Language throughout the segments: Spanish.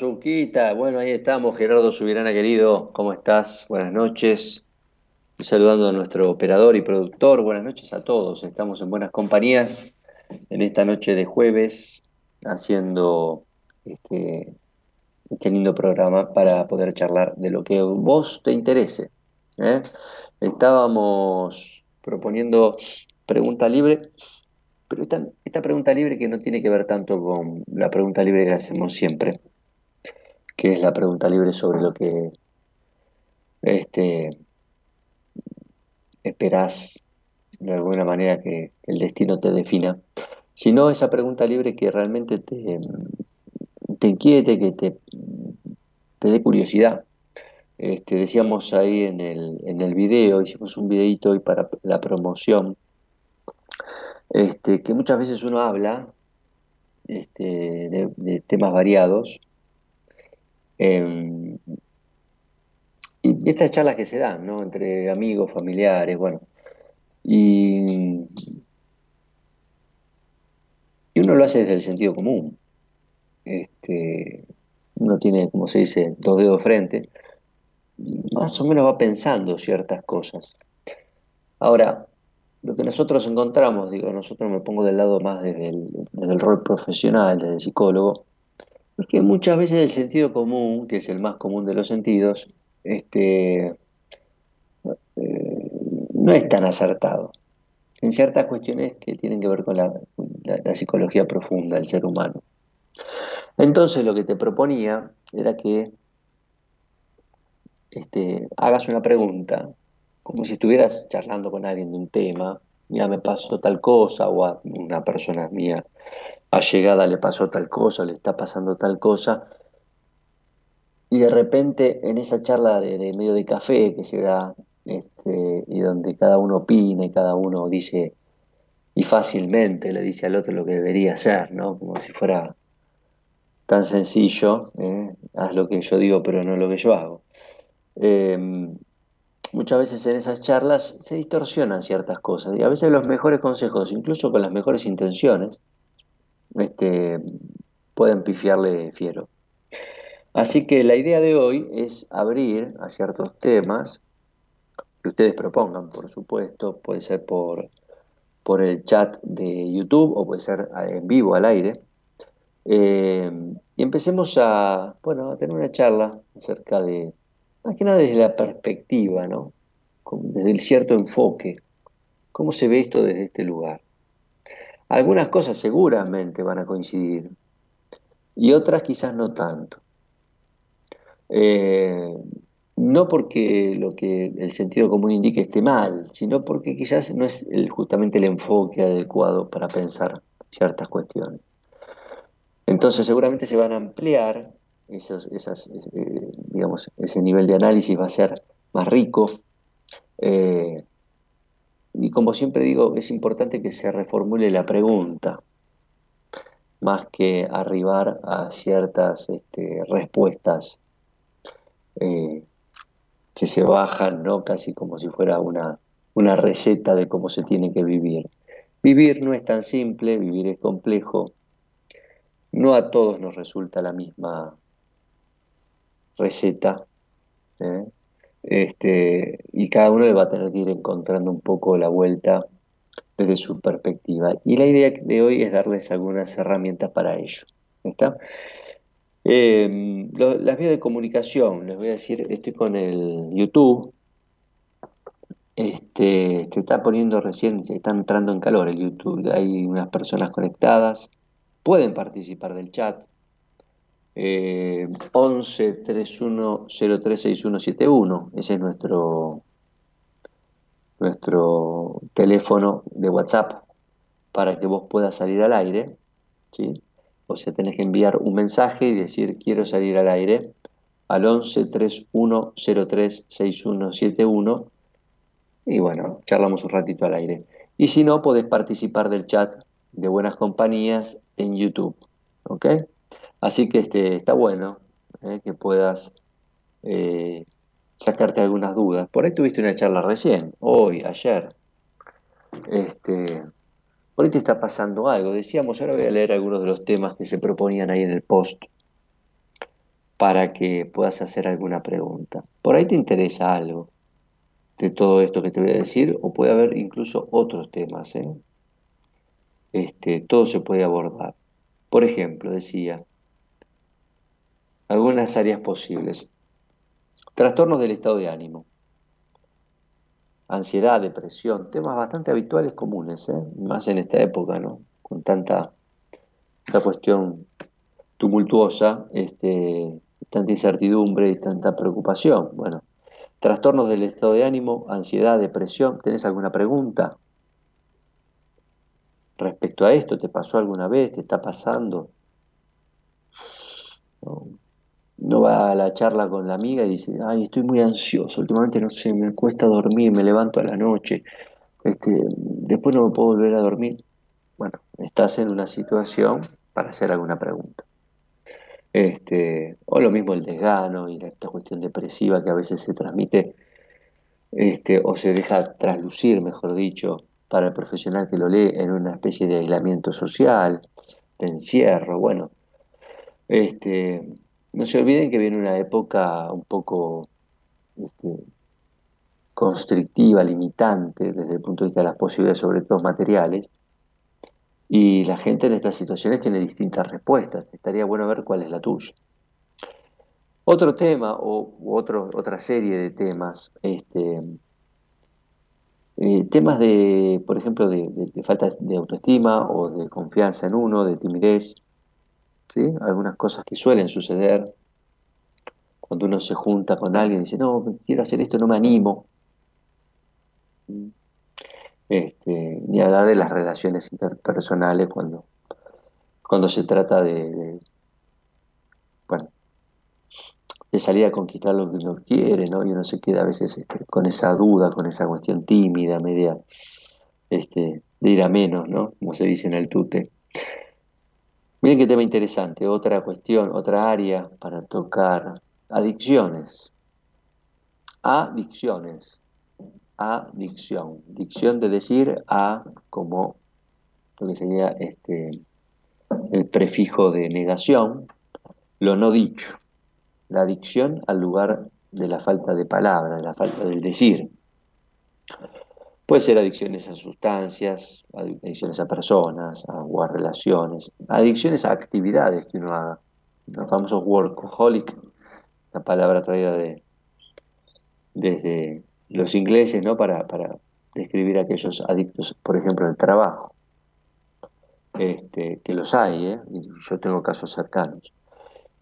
Bueno, ahí estamos, Gerardo Subirana, querido, ¿cómo estás? Buenas noches. Saludando a nuestro operador y productor, buenas noches a todos. Estamos en buenas compañías en esta noche de jueves, haciendo este, este lindo programa para poder charlar de lo que vos te interese. ¿eh? estábamos proponiendo pregunta libre, pero esta pregunta libre que no tiene que ver tanto con la pregunta libre que hacemos siempre, que es la pregunta libre sobre lo que este, esperás de alguna manera que el destino te defina, sino esa pregunta libre que realmente te, te inquiete, que te, te dé curiosidad. Este, decíamos ahí en el, en el video, hicimos un videito hoy para la promoción, este, que muchas veces uno habla este, de, temas variados. Em, y estas charlas que se dan, ¿no? Entre amigos, familiares, bueno. Y, y uno lo hace desde el sentido común. Este, uno tiene, como se dice, dos dedos frente, más o menos va pensando ciertas cosas. Ahora, lo que nosotros encontramos, digo, nosotros me pongo del lado más desde el, rol profesional, desde el psicólogo, es que muchas veces el sentido común, que es el más común de los sentidos, este, eh, no es tan acertado. En ciertas cuestiones que tienen que ver con la, psicología profunda del ser humano. Entonces lo que te proponía era que este, hagas una pregunta, como si estuvieras charlando con alguien de un tema, mira, me pasó tal cosa, o a una persona mía allegada le pasó tal cosa, le está pasando tal cosa, y de repente en esa charla de, medio de café que se da, este, y donde cada uno opina y cada uno dice, y fácilmente le dice al otro lo que debería hacer, ¿no? Como si fuera tan sencillo, ¿eh? haz lo que yo digo pero no lo que yo hago. Em, muchas veces en esas charlas se distorsionan ciertas cosas y a veces los mejores consejos, incluso con las mejores intenciones, este, pueden pifiarle fiero. Así que la idea de hoy es abrir a ciertos temas que ustedes propongan, por supuesto, puede ser por, por el chat de YouTube o puede ser en vivo al aire. Eh, y empecemos a, bueno, a tener una charla acerca de, más que nada desde la perspectiva, ¿no? Desde el cierto enfoque. ¿Cómo se ve esto desde este lugar? Algunas cosas seguramente van a coincidir y otras quizás no tanto. Eh, no porque lo que el sentido común indique esté mal, sino porque quizás no es justamente el enfoque adecuado para pensar ciertas cuestiones. Entonces seguramente se van a ampliar esos, eh, digamos, ese nivel de análisis va a ser más rico. Eh, y como siempre digo, es importante que se reformule la pregunta, más que arribar a ciertas este, respuestas eh, que se bajan, ¿no? Casi como si fuera una, una receta de cómo se tiene que vivir. Vivir no es tan simple, vivir es complejo. No a todos nos resulta la misma receta. ¿eh? Este, y cada uno va a tener que ir encontrando un poco la vuelta desde su perspectiva. Y la idea de hoy es darles algunas herramientas para ello. ¿Está? Em, las vías de comunicación, les voy a decir, estoy con el YouTube. Este, se está poniendo recién, se está entrando en calor el YouTube. Hay unas personas conectadas, pueden participar del chat. Eh, 11 31 6171, ese es nuestro, nuestro teléfono de WhatsApp para que vos puedas salir al aire. ¿sí? O sea, tenés que enviar un mensaje y decir quiero salir al aire al 11 31 03 6171 y bueno, charlamos un ratito al aire. Y si no, podés participar del chat de Buenas Compañías en YouTube. ¿Ok? Así que este, está bueno eh, que puedas eh, sacarte algunas dudas. Por ahí tuviste una charla recién, hoy, ayer. Este, por ahí te está pasando algo. Decíamos, ahora voy a leer algunos de los temas que se proponían ahí en el post para que puedas hacer alguna pregunta. Por ahí te interesa algo de todo esto que te voy a decir, o puede haber incluso otros temas. ¿eh? Este, todo se puede abordar. Por ejemplo, decía, algunas áreas posibles. Trastornos del estado de ánimo. ansiedad, depresión, temas bastante habituales, comunes, ¿eh? más en esta época, ¿no? Con tanta, cuestión tumultuosa, este, tanta incertidumbre y tanta preocupación. Bueno, trastornos del estado de ánimo, ansiedad, depresión. ¿Tenés alguna pregunta respecto a esto? ¿Te pasó alguna vez? ¿Te está pasando? Va a la charla con la amiga y dice, ay, estoy muy ansioso, últimamente no sé, me cuesta dormir, me levanto a la noche, este, después no me puedo volver a dormir. Bueno, estás en una situación para hacer alguna pregunta. Este, o lo mismo el desgano y esta cuestión depresiva que a veces se transmite este, o se deja traslucir, mejor dicho, para el profesional que lo lee en una especie de aislamiento social, de encierro, bueno. Este, no se olviden que viene una época un poco este, constrictiva, limitante desde el punto de vista de las posibilidades, sobre todo materiales, y la gente en estas situaciones tiene distintas respuestas. Estaría bueno ver cuál es la tuya. Otro tema o otro, otra serie de temas, este, eh, temas de, por ejemplo, de, de, falta de autoestima o de confianza en uno, de timidez, algunas cosas que suelen suceder cuando uno se junta con alguien y dice, no, quiero hacer esto, no me animo. Este, ni hablar de las relaciones interpersonales cuando, cuando se trata de, bueno, de salir a conquistar lo que uno quiere, ¿no? Y uno se queda a veces este, con esa duda, con esa cuestión tímida, media, este, de ir a menos, ¿no? Como se dice en el tute. Miren qué tema interesante, otra cuestión, otra área para tocar. Adicciones. Adicciones. Adicción. Dicción de decir a como lo que sería este, el prefijo de negación, lo no dicho. La adicción al lugar de la falta de palabra, de la falta del decir. Puede ser adicciones a sustancias, adicciones a personas o a relaciones, adicciones a actividades que uno haga. Los famosos workaholic, la palabra traída de, desde los ingleses ¿no? para, para describir a aquellos adictos, por ejemplo, al trabajo. Este, que los hay, ¿eh? yo tengo casos cercanos.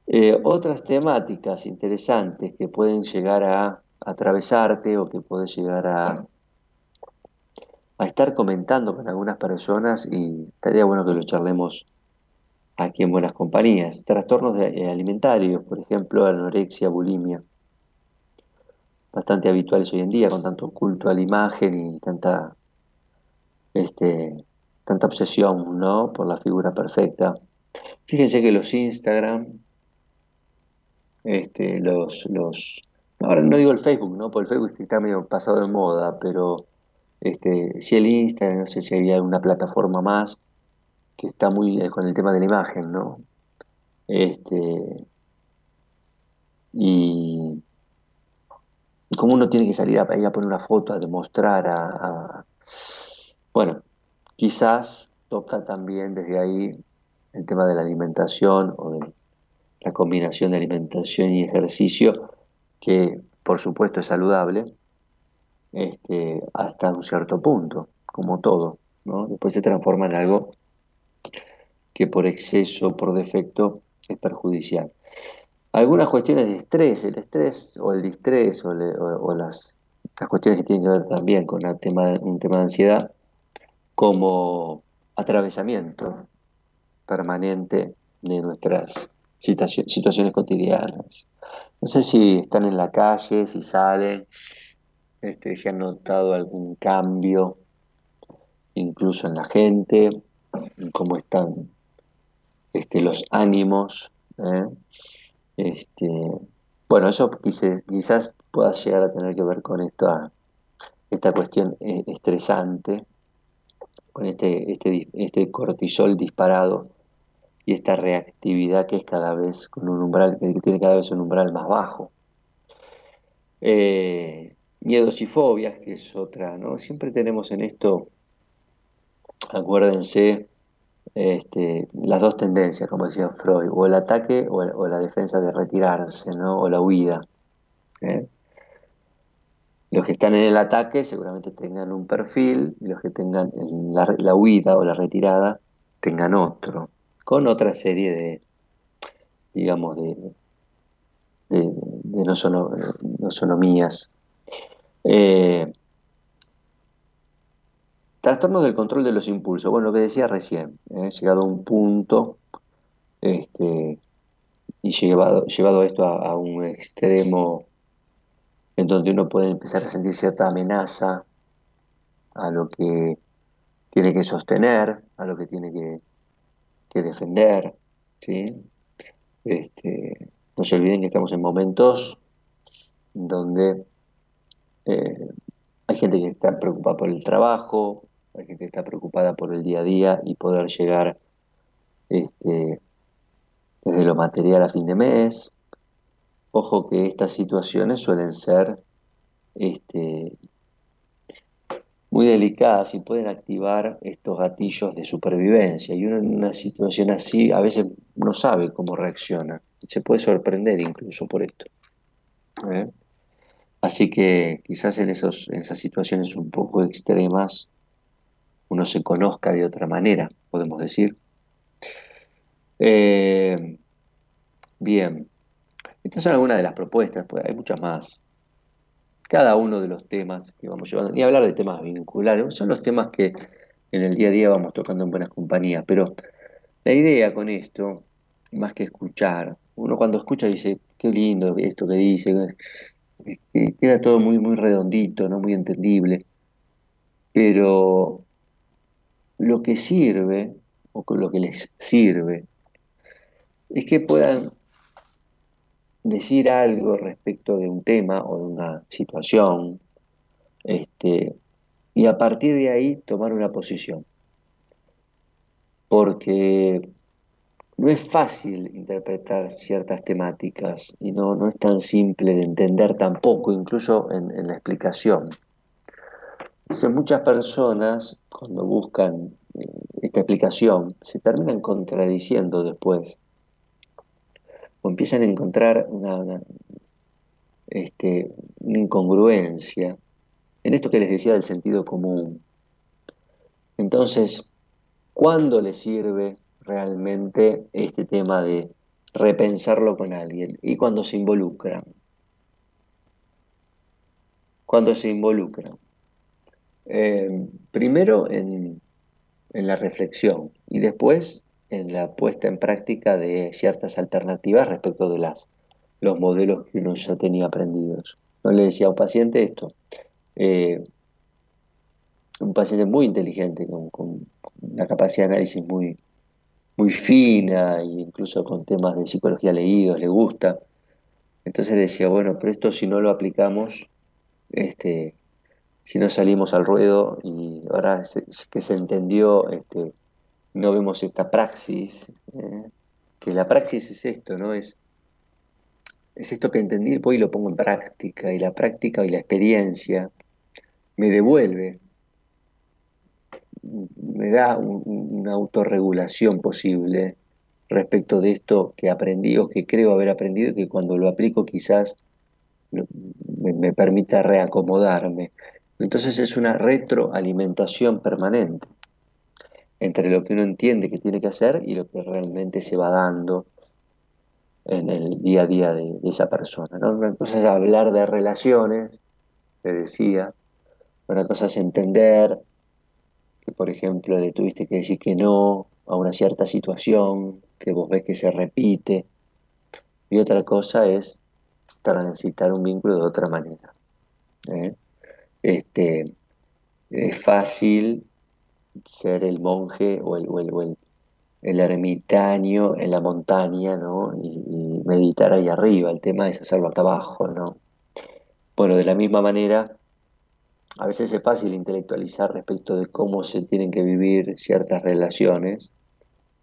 Eh, otras temáticas interesantes que pueden llegar a atravesarte o que pueden llegar a a estar comentando con algunas personas y estaría bueno que lo charlemos aquí en Buenas Compañías. Trastornos eh, alimentarios, por ejemplo, anorexia, bulimia, bastante habituales hoy en día con tanto culto a la imagen y tanta, este, tanta obsesión ¿no? por la figura perfecta. Fíjense que los Instagram, este, los, los, ahora no digo el Facebook, ¿no? Porque el Facebook está medio pasado de moda, pero este, si el Instagram, no sé si había alguna plataforma más que está muy eh, con el tema de la imagen, ¿no? Este, y, como uno tiene que salir a, a poner una foto, a demostrar, a, bueno, quizás toca también desde ahí el tema de la alimentación o de la combinación de alimentación y ejercicio, que por supuesto es saludable, este, hasta un cierto punto, como todo. Después se transforma en algo que por exceso, por defecto, es perjudicial. Algunas cuestiones de estrés, el estrés o el distrés o, las, cuestiones que tienen que ver también con un tema de ansiedad, como atravesamiento permanente de nuestras situaciones cotidianas. No sé si están en la calle, si salen, este, si han notado algún cambio, incluso en la gente, cómo están este, los ánimos. ¿eh? Este, bueno, eso quizás pueda llegar a tener que ver con esta, cuestión eh, estresante, con este, este, este cortisol disparado y esta reactividad que es cada vez con un umbral, que tiene cada vez un umbral más bajo. Eh, miedos y fobias, que es otra, ¿no? Siempre tenemos en esto, acuérdense, este, las dos tendencias, como decía Freud, o el ataque o, la defensa de retirarse, ¿no? O la huida. ¿eh? Los que están en el ataque seguramente tengan un perfil y los que tengan la, huida o la retirada tengan otro, con otra serie de, digamos, de, de, sonomías. Eh, trastornos del control de los impulsos. Bueno, lo que decía recién, he llegado a un punto este, y llevado, llevado esto a, un extremo en donde uno puede empezar a sentir cierta amenaza a lo que tiene que sostener, a lo que tiene que, defender. ¿sí? Este, no se olviden que estamos en momentos donde eh, hay gente que está preocupada por el trabajo, hay gente que está preocupada por el día a día y poder llegar este, desde lo material a fin de mes. Ojo que estas situaciones suelen ser este, muy delicadas y pueden activar estos gatillos de supervivencia. Y uno en una situación así a veces no sabe cómo reacciona. Se puede sorprender incluso por esto. ¿eh? Así que quizás en, esos, en esas situaciones un poco extremas uno se conozca de otra manera, podemos decir. Eh, bien, estas son algunas de las propuestas, pues hay muchas más. Cada uno de los temas que vamos llevando, ni hablar de temas vinculares, son los temas que en el día a día vamos tocando en buenas compañías, pero la idea con esto, más que escuchar, uno cuando escucha dice, qué lindo esto que dice, queda todo muy, muy redondito, ¿no? muy entendible, pero lo que sirve, o lo que les sirve, es que puedan decir algo respecto de un tema o de una situación, este, y a partir de ahí tomar una posición. Porque no es fácil interpretar ciertas temáticas y no, no es tan simple de entender tampoco, incluso en, la explicación. Muchas personas cuando buscan eh, esta explicación se terminan contradiciendo después o empiezan a encontrar una, este, una incongruencia en esto que les decía del sentido común. Entonces, ¿cuándo les sirve realmente este tema de repensarlo con alguien? Y cuando se involucran. Cuando se involucran. Eh, primero en, la reflexión y después en la puesta en práctica de ciertas alternativas respecto de las, los modelos que uno ya tenía aprendidos. No le decía a un paciente esto, eh, un paciente muy inteligente, con, una capacidad de análisis muy, muy fina e incluso con temas de psicología leídos, le gusta. Entonces decía, bueno, pero esto si no lo aplicamos, este, si no salimos al ruedo y ahora que se entendió, este, no vemos esta praxis, eh, que la praxis es esto, ¿no? Es, es esto que entendí, voy y lo pongo en práctica, y la práctica y la experiencia me devuelve, me da una autorregulación posible respecto de esto que aprendí o que creo haber aprendido y que cuando lo aplico quizás me, me permita reacomodarme. Entonces es una retroalimentación permanente entre lo que uno entiende que tiene que hacer y lo que realmente se va dando en el día a día de, esa persona. ¿no? Una cosa es hablar de relaciones, te decía, una cosa es entender que, por ejemplo, le tuviste que decir que no a una cierta situación, que vos ves que se repite, y otra cosa es transitar un vínculo de otra manera. ¿eh? Este, es fácil ser el monje o el, el, el, ermitaño en la montaña, ¿no? Y, meditar ahí arriba. El tema es hacerlo acá abajo, ¿no? Bueno, de la misma manera, a veces es fácil intelectualizar respecto de cómo se tienen que vivir ciertas relaciones.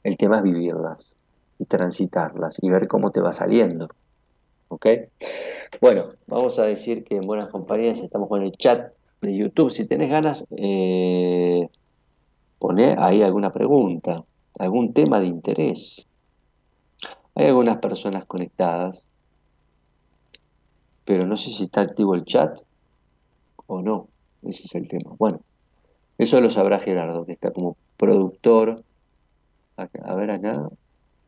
El tema es vivirlas y transitarlas y ver cómo te va saliendo. ¿Ok? Bueno, vamos a decir que en Buenas Compañías estamos con el chat de YouTube. Si tenés ganas, eh, Pone ahí alguna pregunta, algún tema de interés. Hay algunas personas conectadas, pero no sé si está activo el chat. o no. Ese es el tema. Bueno, eso lo sabrá Gerardo, que está como productor. a ver acá.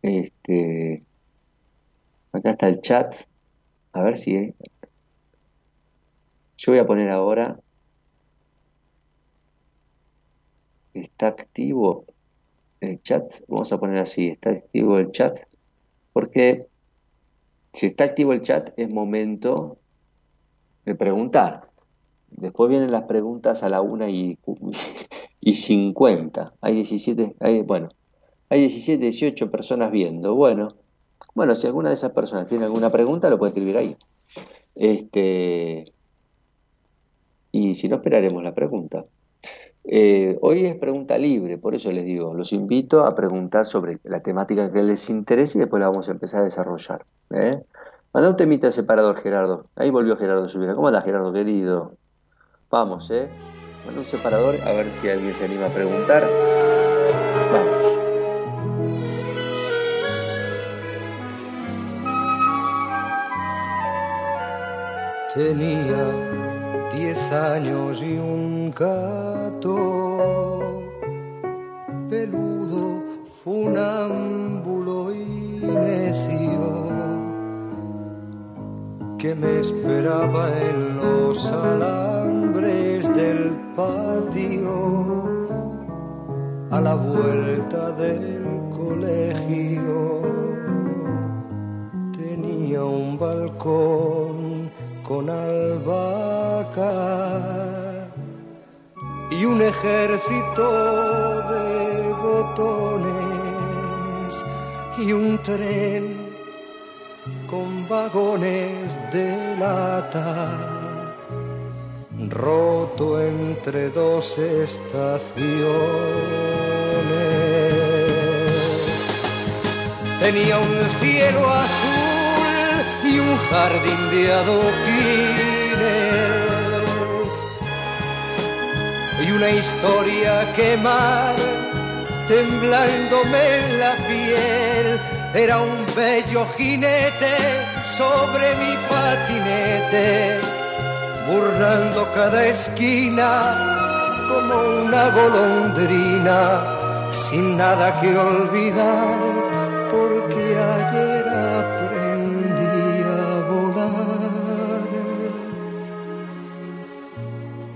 Este, acá está el chat. A ver si... Yo voy a poner ahora... Está activo el chat. Vamos a poner así. Está activo el chat. Porque si está activo el chat es momento de preguntar. Después vienen las preguntas a la una y, y 50. Hay 17, hay, bueno, hay 17, 18 personas viendo. Bueno, bueno, si alguna de esas personas tiene alguna pregunta, lo puede escribir ahí. Este, y si no, esperaremos la pregunta. Eh, hoy es pregunta libre, por eso les digo, los invito a preguntar sobre la temática que les interese y después la vamos a empezar a desarrollar. ¿eh? Manda un temita separador, Gerardo. Ahí volvió Gerardo Subira. ¿Cómo andas, Gerardo, querido? Vamos, ¿eh? Manda un separador, a ver si alguien se anima a preguntar. Vamos. Tenía diez años y un gato peludo, funámbulo y necio que me esperaba en los alambres del patio a la vuelta del colegio. Tenía un balcón con albahaca y un ejército de botones y un tren con vagones de lata, roto entre dos estaciones. Tenía un cielo azul y un jardín de adoquines. Y una historia quemar temblándome en la piel. Era un bello jinete sobre mi patinete, burlando cada esquina como una golondrina, sin nada que olvidar, porque ayer aprendí a volar,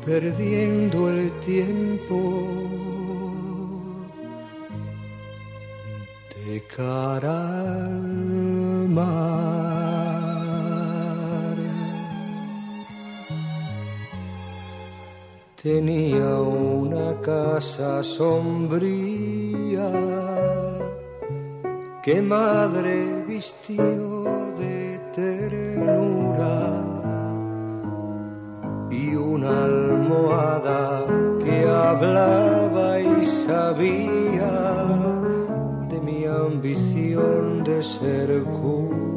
perdiendo el tiempo cara mar. Tenía una casa sombría que madre vistió de ternura y una almohada que hablaba y sabía ambición de ser cura.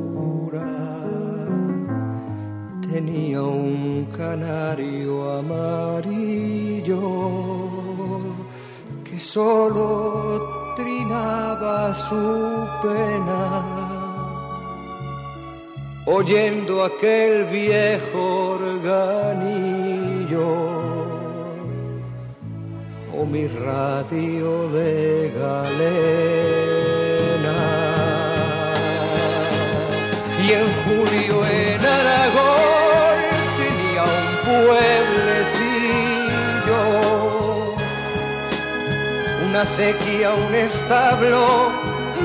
Tenía un canario amarillo que solo trinaba su pena. Oyendo aquel viejo organillo o mi radio de galena. Y en julio en Aragón una un establo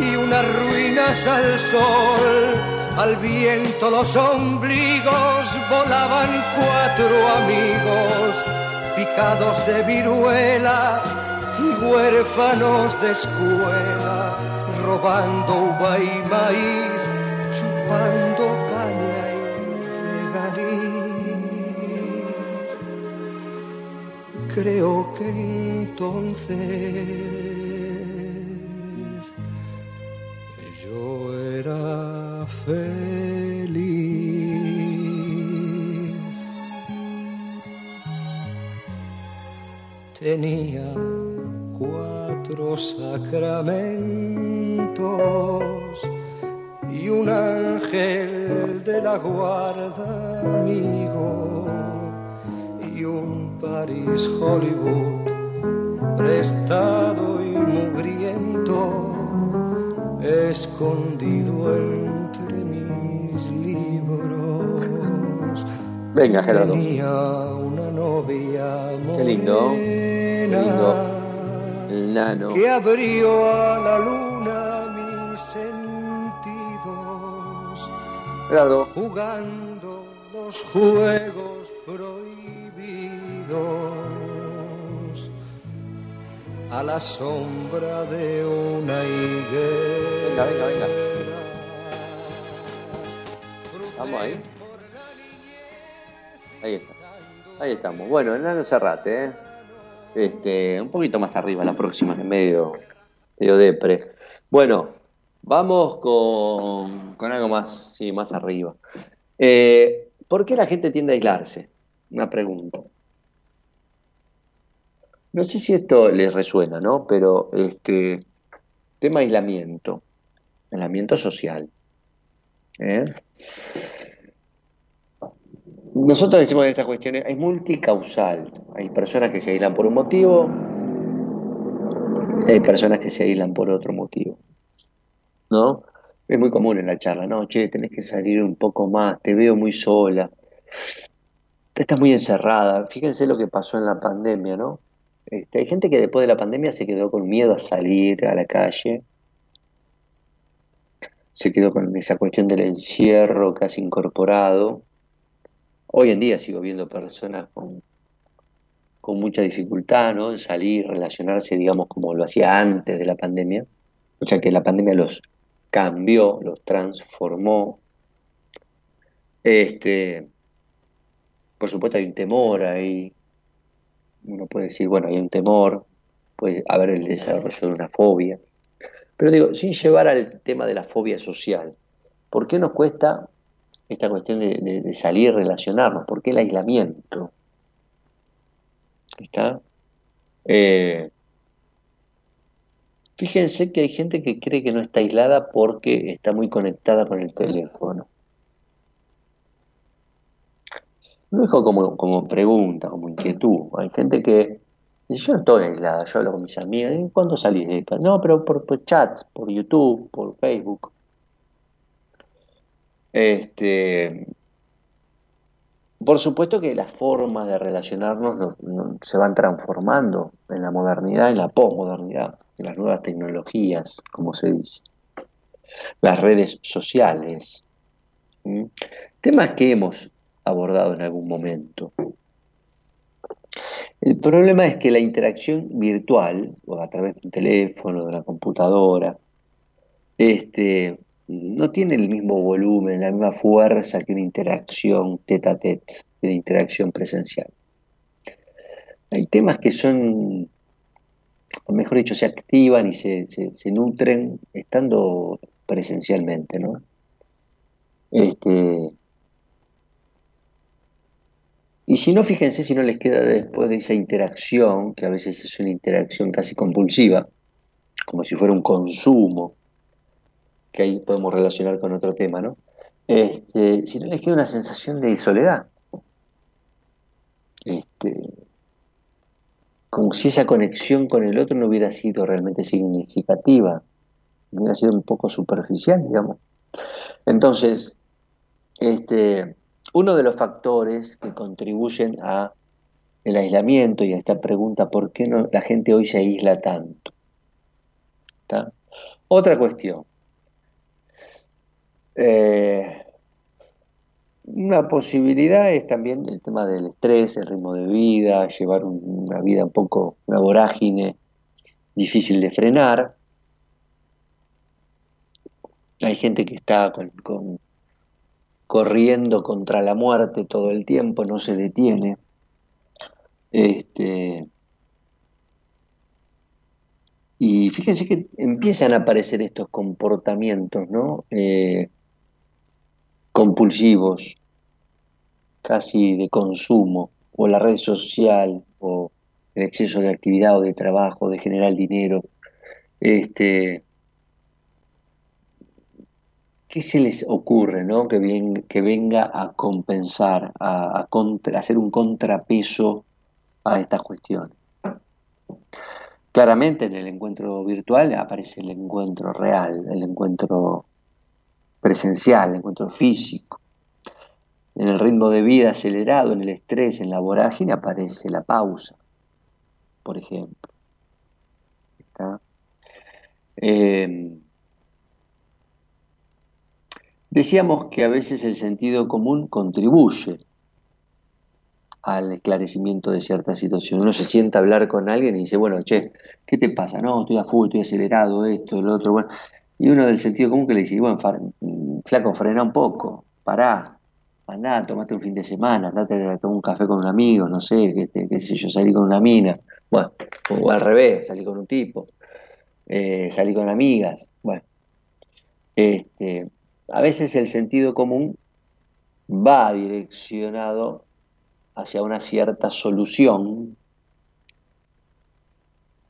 y unas ruinas al sol. Al viento los ombligos volaban cuatro amigos picados de viruela y huérfanos de escuela, robando uva y maíz, chupando caña y regaliz. Creo que entonces yo era feliz. tenía cuatro sacramentos y un ángel de la guarda amigo y París, Hollywood, prestado y mugriento, escondido entre mis libros. Venga, Gerardo. Tenía una novia Qué lindo. Qué lindo. morena El nano. que abrió a la luna mis sentidos, Gerardo. jugando los juegos prohibidos a la sombra de una higuera. Venga, venga, venga. Vamos ahí. Ahí está. Ahí estamos. Bueno, el nano Cerrate, ¿eh? Este, un poquito más arriba, la próxima, que medio, medio depre. Bueno, vamos con, con algo más, sí, más arriba. Eh, ¿Por qué la gente tiende a aislarse? Una pregunta. No sé si esto les resuena, ¿no? Pero este tema aislamiento, aislamiento social. ¿eh? Nosotros decimos de estas cuestiones, es multicausal. Hay personas que se aíslan por un motivo, hay personas que se aíslan por otro motivo. ¿No? Es muy común en la charla, no, che, tenés que salir un poco más, te veo muy sola, estás muy encerrada. Fíjense lo que pasó en la pandemia, ¿no? Este, hay gente que después de la pandemia se quedó con miedo a salir a la calle, se quedó con esa cuestión del encierro casi incorporado. Hoy en día sigo viendo personas con, con mucha dificultad, ¿no? En salir, relacionarse, digamos, como lo hacía antes de la pandemia. O sea que la pandemia los cambió, los transformó. Este, por supuesto hay un temor ahí. Uno puede decir, bueno, hay un temor, puede haber el desarrollo de una fobia. Pero digo, sin llevar al tema de la fobia social, ¿por qué nos cuesta esta cuestión de, de- de salir, relacionarnos? ¿Por qué el aislamiento? ¿Está? Eh, fíjense que hay gente que cree que no está aislada porque está muy conectada con el teléfono. Lo dejo como, como pregunta, como inquietud. Hay gente que dice, yo no estoy aislada, yo hablo con mis amigas. ¿Y cuándo salís de casa? No, pero por, chat, por YouTube, por Facebook. Este, por supuesto que las formas de relacionarnos no- no- se van transformando en la modernidad, en la posmodernidad, en las nuevas tecnologías, como se dice, las redes sociales, temas que hemos abordado en algún momento. El problema es que la interacción virtual, o a través de un teléfono, de una computadora, este, no tiene el mismo volumen, la misma fuerza que una interacción tete a tete, una interacción presencial. Hay temas que son, o mejor dicho, se activan y se, se- se nutren estando presencialmente, ¿no? Este, y si no, fíjense si no les queda después de esa interacción, que a veces es una interacción casi compulsiva, como si fuera un consumo, que ahí podemos relacionar con otro tema, ¿no? Este, si no les queda una sensación de soledad. Este, como si esa conexión con el otro no hubiera sido realmente significativa, hubiera sido un poco superficial, digamos. Entonces, este, uno de los factores que contribuyen a el aislamiento y a esta pregunta, ¿por qué no, la gente hoy se aísla tanto? Otra cuestión. Eh, una posibilidad es también el tema del estrés, el ritmo de vida, llevar un- una vida un poco, una vorágine difícil de frenar. Hay gente que está con- corriendo contra la muerte todo el tiempo, no se detiene. Este, y fíjense que empiezan a aparecer estos comportamientos, ¿no? Eh, compulsivos, casi de consumo, o la red social, o el exceso de actividad o de trabajo, de generar dinero. Este, ¿qué se les ocurre, ¿no? Que, ven- que venga a compensar, a, hacer un contrapeso a estas cuestiones. Claramente en el encuentro virtual aparece el encuentro real, el encuentro presencial, el encuentro físico. En el ritmo de vida acelerado, en el estrés, en la vorágine, aparece la pausa, por ejemplo. Eh, decíamos que a veces el sentido común contribuye al esclarecimiento de cierta situación. Uno se sienta a hablar con alguien y dice, bueno, che, ¿qué te pasa? No, estoy a full, estoy acelerado, esto, lo otro, bueno. Y uno del sentido común que le dice, bueno, flaco, frena un poco, pará, andá, tomate un fin de semana, andate a tomar un café con un amigo, no sé, qué, qué sé yo, salí con una mina, bueno, o al revés, salí con un tipo, eh, salí con amigas, bueno. Este, a veces el sentido común va direccionado hacia una cierta solución,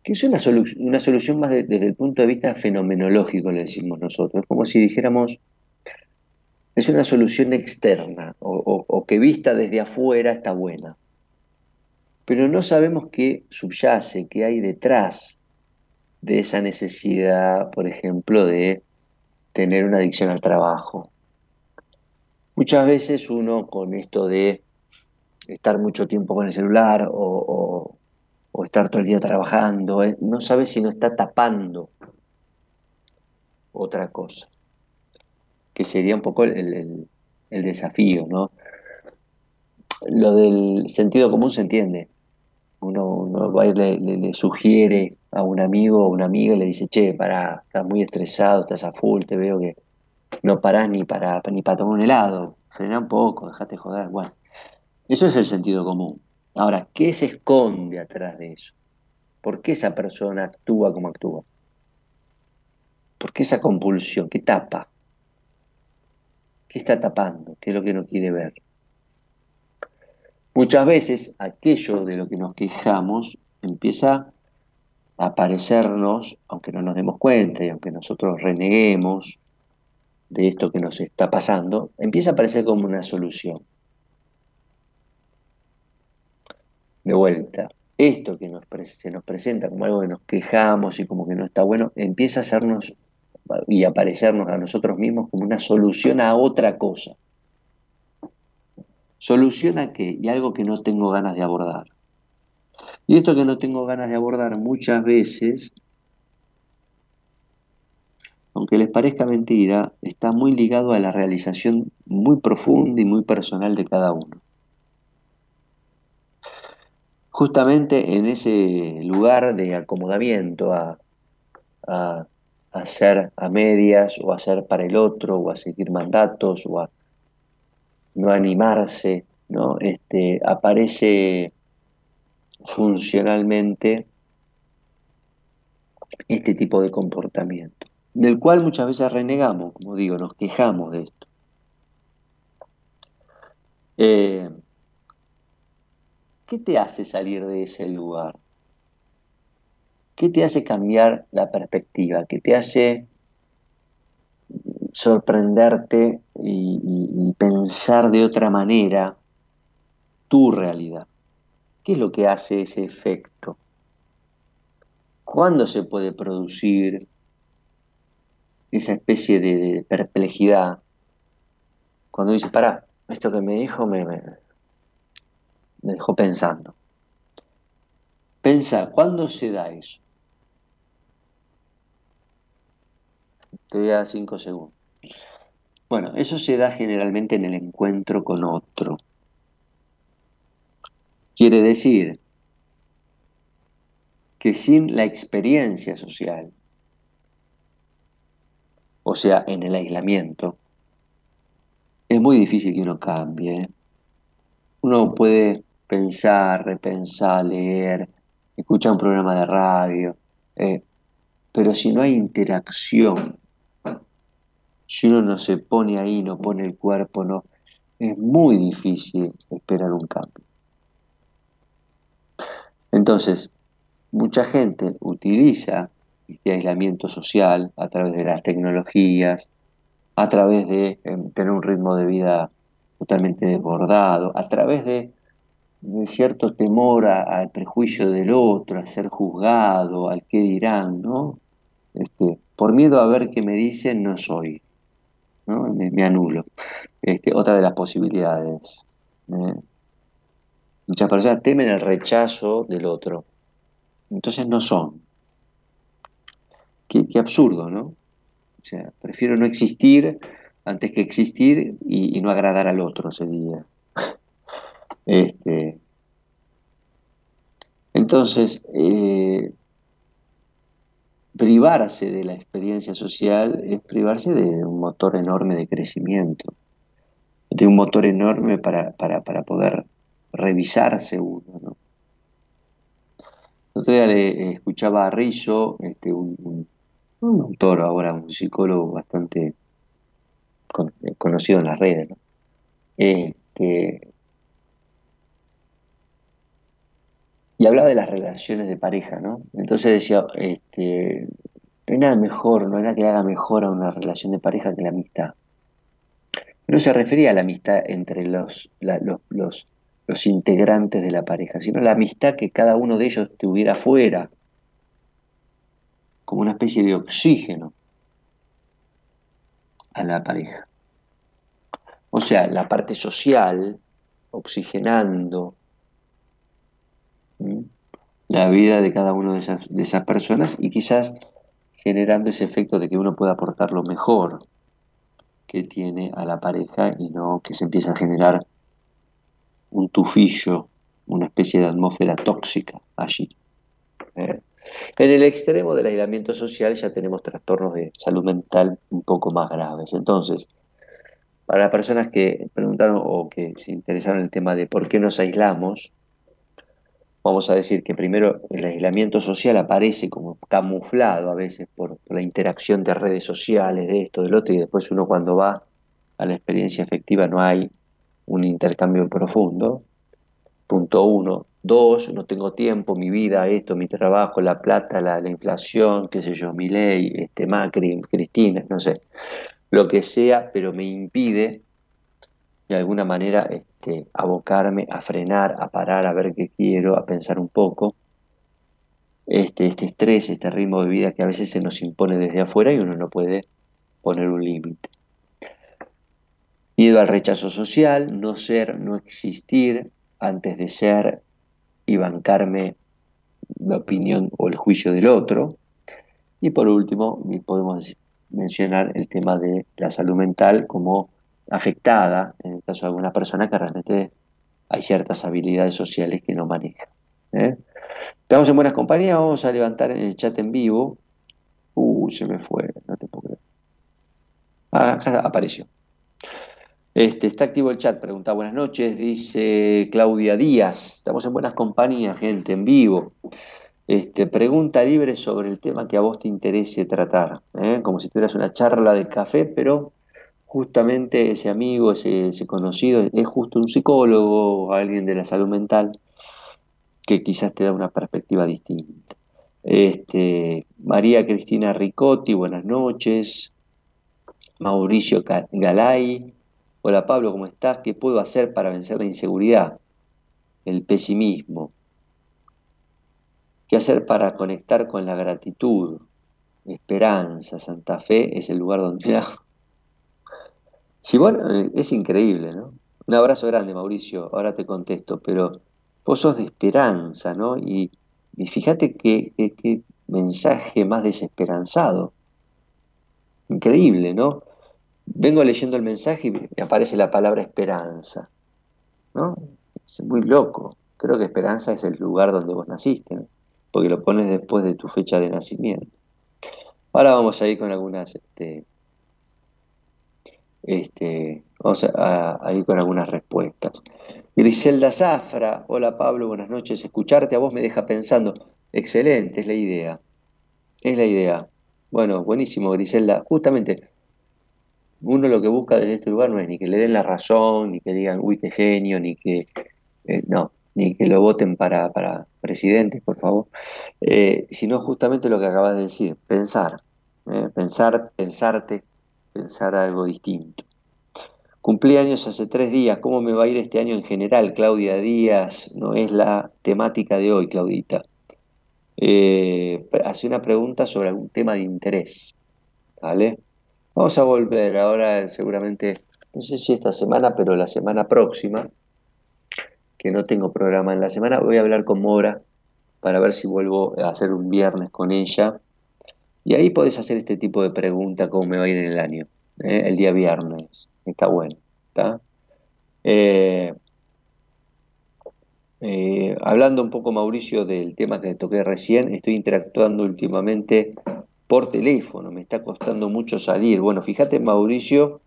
que es una, una solución más desde el punto de vista fenomenológico, le decimos nosotros, como si dijéramos, es una solución externa o, que vista desde afuera está buena. Pero no sabemos qué subyace, qué hay detrás de esa necesidad, por ejemplo, de tener una adicción al trabajo. Muchas veces uno con esto de estar mucho tiempo con el celular o, estar todo el día trabajando, eh, no sabe si no está tapando otra cosa, que sería un poco el, desafío, ¿no? Lo del sentido común se entiende. Uno, va y le, sugiere a un amigo o una amiga y le dice, che, para, estás muy estresado, estás a full, te veo que no parás ni para, ni para tomar un helado, frena un poco, dejate joder, bueno. Eso es el sentido común. Ahora, ¿qué se esconde atrás de eso? ¿Por qué esa persona actúa como actúa? ¿Por qué esa compulsión? ¿Qué tapa? ¿Qué está tapando? ¿Qué es lo que no quiere ver? Muchas veces aquello de lo que nos quejamos empieza a aparecernos, aunque no nos demos cuenta y aunque nosotros reneguemos de esto que nos está pasando, empieza a aparecer como una solución. de vuelta, esto que se nos presenta como algo que nos quejamos y como que no está bueno, empieza a hacernos y aparecernos a nosotros mismos como una solución a otra cosa. ¿Solución a qué? Y algo que no tengo ganas de abordar. Y esto que no tengo ganas de abordar muchas veces, aunque les parezca mentira, está muy ligado a la realización muy profunda y muy personal de cada uno justamente en ese lugar de acomodamiento a, hacer a medias o hacer para el otro o a seguir mandatos o a no animarse, ¿no? Este, aparece funcionalmente este tipo de comportamiento, del cual muchas veces renegamos, como digo, nos quejamos de esto. Eh, ¿Qué te hace salir de ese lugar? ¿Qué te hace cambiar la perspectiva? ¿Qué te hace sorprenderte y, pensar de otra manera tu realidad? ¿Qué es lo que hace ese efecto? ¿Cuándo se puede producir esa especie de, perplejidad? Cuando dice, para, esto que me dijo me, me dejó pensando. Pensa, ¿cuándo se da eso? Te voy a dar cinco segundos. Bueno, eso se da generalmente en el encuentro con otro. Quiere decir que sin la experiencia social, o sea, en el aislamiento, es muy difícil que uno cambie. Uno puede pensar, repensar, leer, escuchar un programa de radio. Eh, pero si no hay interacción, si uno no se pone ahí, no pone el cuerpo, no, es muy difícil esperar un cambio. Entonces, mucha gente utiliza este aislamiento social a través de las tecnologías, a través de em, tener un ritmo de vida totalmente desbordado, a través de de cierto temor al prejuicio del otro, a ser juzgado, al qué dirán, ¿no? Este, por miedo a ver qué me dicen, no soy, Me, anulo. Este, otra de las posibilidades. ¿eh? Muchas personas temen el rechazo del otro, entonces no son. Qué, absurdo, ¿no? O sea, prefiero no existir antes que existir y, no agradar al otro ese día. Este, entonces, eh, privarse de la experiencia social es privarse de un motor enorme de crecimiento, de un motor enorme para, poder revisarse uno. ¿no? otro día le escuchaba a Rizzo, este, un, autor ahora, un psicólogo bastante conocido en las redes, ¿no? este, y hablaba de las relaciones de pareja, ¿no? Entonces decía, este, no hay nada mejor, no hay nada que haga mejor a una relación de pareja que la amistad. No se refería a la amistad entre los, los, los, integrantes de la pareja, sino la amistad que cada uno de ellos tuviera fuera, como una especie de oxígeno a la pareja. O sea, la parte social, oxigenando, la vida de cada una de esas, de esas personas y quizás generando ese efecto de que uno pueda aportar lo mejor que tiene a la pareja y no que se empiece a generar un tufillo, una especie de atmósfera tóxica allí. ¿eh? En el extremo del aislamiento social ya tenemos trastornos de salud mental un poco más graves. Entonces, para las personas que preguntaron o que se interesaron en el tema de por qué nos aislamos, vamos a decir que primero el aislamiento social aparece como camuflado a veces por, la interacción de redes sociales, de esto, del otro, y después uno cuando va a la experiencia efectiva no hay un intercambio profundo. Punto uno. Dos, no tengo tiempo, mi vida, esto, mi trabajo, la plata, la, inflación, qué sé yo, mi ley, este, Macri, Cristina, no sé, lo que sea, pero me impide de alguna manera este, abocarme a frenar, a parar, a ver qué quiero, a pensar un poco. Este, este estrés, este ritmo de vida que a veces se nos impone desde afuera y uno no puede poner un límite. Miedo al rechazo social, no ser, no existir antes de ser y bancarme la opinión o el juicio del otro. Y por último, podemos mencionar el tema de la salud mental como afectada, en el caso de alguna persona que realmente hay ciertas habilidades sociales que no maneja. ¿eh? Estamos en buenas compañías, vamos a levantar en el chat en vivo. Uy, se me fue, no te puedo creer. Ah, apareció. Este, está activo el chat, pregunta buenas noches, dice Claudia Díaz. Estamos en buenas compañías, gente, en vivo. Este, pregunta libre sobre el tema que a vos te interese tratar, ¿eh? como si tuvieras una charla de café, pero justamente ese amigo, ese, conocido, es justo un psicólogo, alguien de la salud mental, que quizás te da una perspectiva distinta. Este, María Cristina Ricotti, buenas noches. Mauricio Galay, hola Pablo, ¿cómo estás? ¿Qué puedo hacer para vencer la inseguridad, el pesimismo? ¿Qué hacer para conectar con la gratitud? Esperanza, Santa Fe es el lugar donde Sí, bueno, eh, es increíble, ¿no? Un abrazo grande, Mauricio, ahora te contesto, pero vos sos de esperanza, ¿no? Y, fíjate qué, mensaje más desesperanzado. Increíble, ¿no? Vengo leyendo el mensaje y me aparece la palabra esperanza, ¿no? Es muy loco. Creo que esperanza es el lugar donde vos naciste, ¿no? Porque lo pones después de tu fecha de nacimiento. Ahora vamos a ir con algunas este, este, vamos a, ir con algunas respuestas. Griselda Zafra, hola Pablo, buenas noches. Escucharte a vos me deja pensando. Excelente, es la idea. Es la idea. Bueno, buenísimo, Griselda. Justamente, uno lo que busca desde este lugar no es ni que le den la razón, ni que digan, uy, qué genio, ni que, eh, no, ni que lo voten para, para presidente, por favor, eh, sino justamente lo que acabas de decir, pensar, eh, pensar, pensarte, pensar algo distinto. Cumpleaños hace tres días, ¿cómo me va a ir este año en general? Claudia Díaz, no es la temática de hoy, Claudita. Eh, hace una pregunta sobre algún tema de interés. ¿Vale? Vamos a volver ahora seguramente, no sé si esta semana, pero la semana próxima, que no tengo programa en la semana, voy a hablar con Mora para ver si vuelvo a hacer un viernes con ella. Y ahí podés hacer este tipo de pregunta, cómo me va a ir en el año, ¿eh? el día viernes. Está bueno. Eh, eh, hablando un poco, Mauricio, del tema que toqué recién, estoy interactuando últimamente por teléfono, me está costando mucho salir. Bueno, fíjate, Mauricio,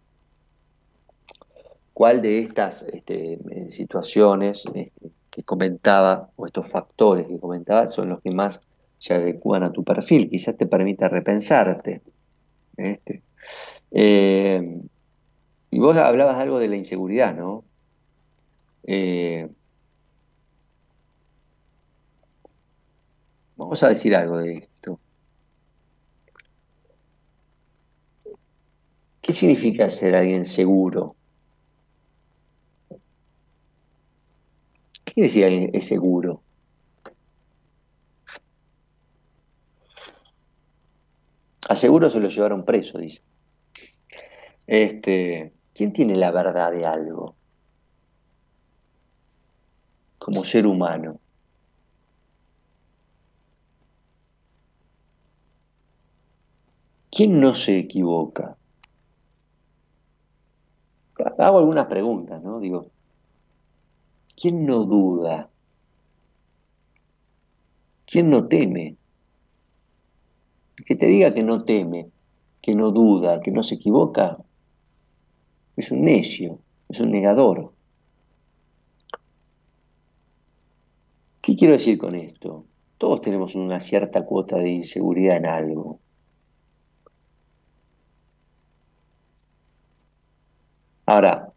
cuál de estas este, situaciones este, que comentaba, o estos factores que comentaba, son los que más se adecuan a tu perfil, quizás te permita repensarte. Este. Y vos hablabas algo de la inseguridad, ¿no? Eh, vamos a decir algo de esto. ¿Qué significa ser alguien seguro? ¿Qué quiere decir alguien es seguro? A seguro se lo llevaron preso, dice. Este, ¿Quién tiene la verdad de algo? Como ser humano. ¿Quién no se equivoca? Hago algunas preguntas, ¿no? Digo, ¿quién no duda? ¿Quién no teme? Que te diga que no teme, que no duda, que no se equivoca, es un necio, es un negador. ¿Qué quiero decir con esto? Todos tenemos una cierta cuota de inseguridad en algo. Ahora,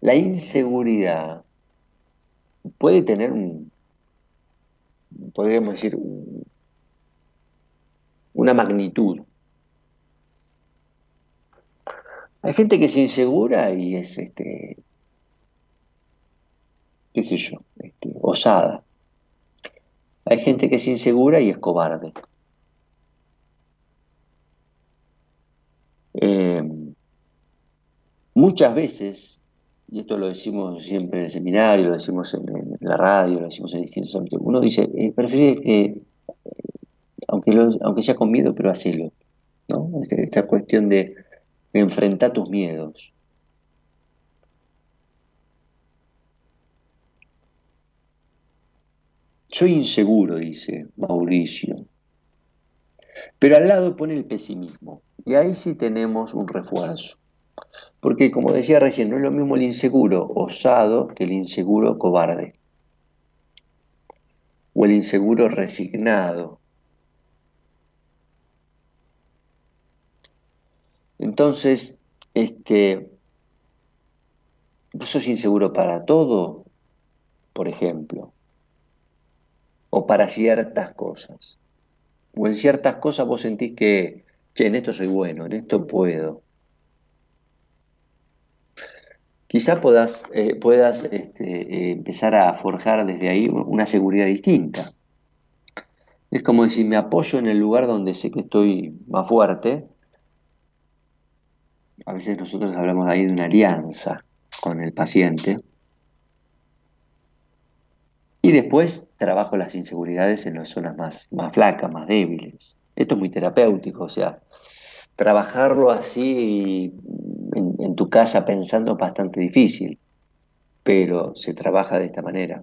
la inseguridad puede tener un, podríamos decir, una magnitud. Hay gente que es insegura y es, este, qué sé yo, este, osada. Hay gente que es insegura y es cobarde. Eh, muchas veces, y esto lo decimos siempre en el seminario, lo decimos en, la radio, lo decimos en distintos ámbitos, uno dice, eh, prefiere que, eh, aunque, aunque sea con miedo, pero hacelo. ¿no? Este, esta cuestión de Enfrenta tus miedos. Soy inseguro, dice Mauricio. Pero al lado pone el pesimismo. Y ahí sí tenemos un refuerzo. Porque como decía recién, no es lo mismo el inseguro osado que el inseguro cobarde. O el inseguro resignado Entonces, este, vos sos inseguro para todo, por ejemplo, o para ciertas cosas. O en ciertas cosas vos sentís que, che, en esto soy bueno, en esto puedo. Quizá puedas, eh, puedas este, empezar a forjar desde ahí una seguridad distinta. Es como decir, me apoyo en el lugar donde sé que estoy más fuerte, a veces nosotros hablamos ahí de una alianza con el paciente. Y después trabajo las inseguridades en las zonas más, más flacas, más débiles. Esto es muy terapéutico, o sea, trabajarlo así en, tu casa pensando es bastante difícil, pero se trabaja de esta manera.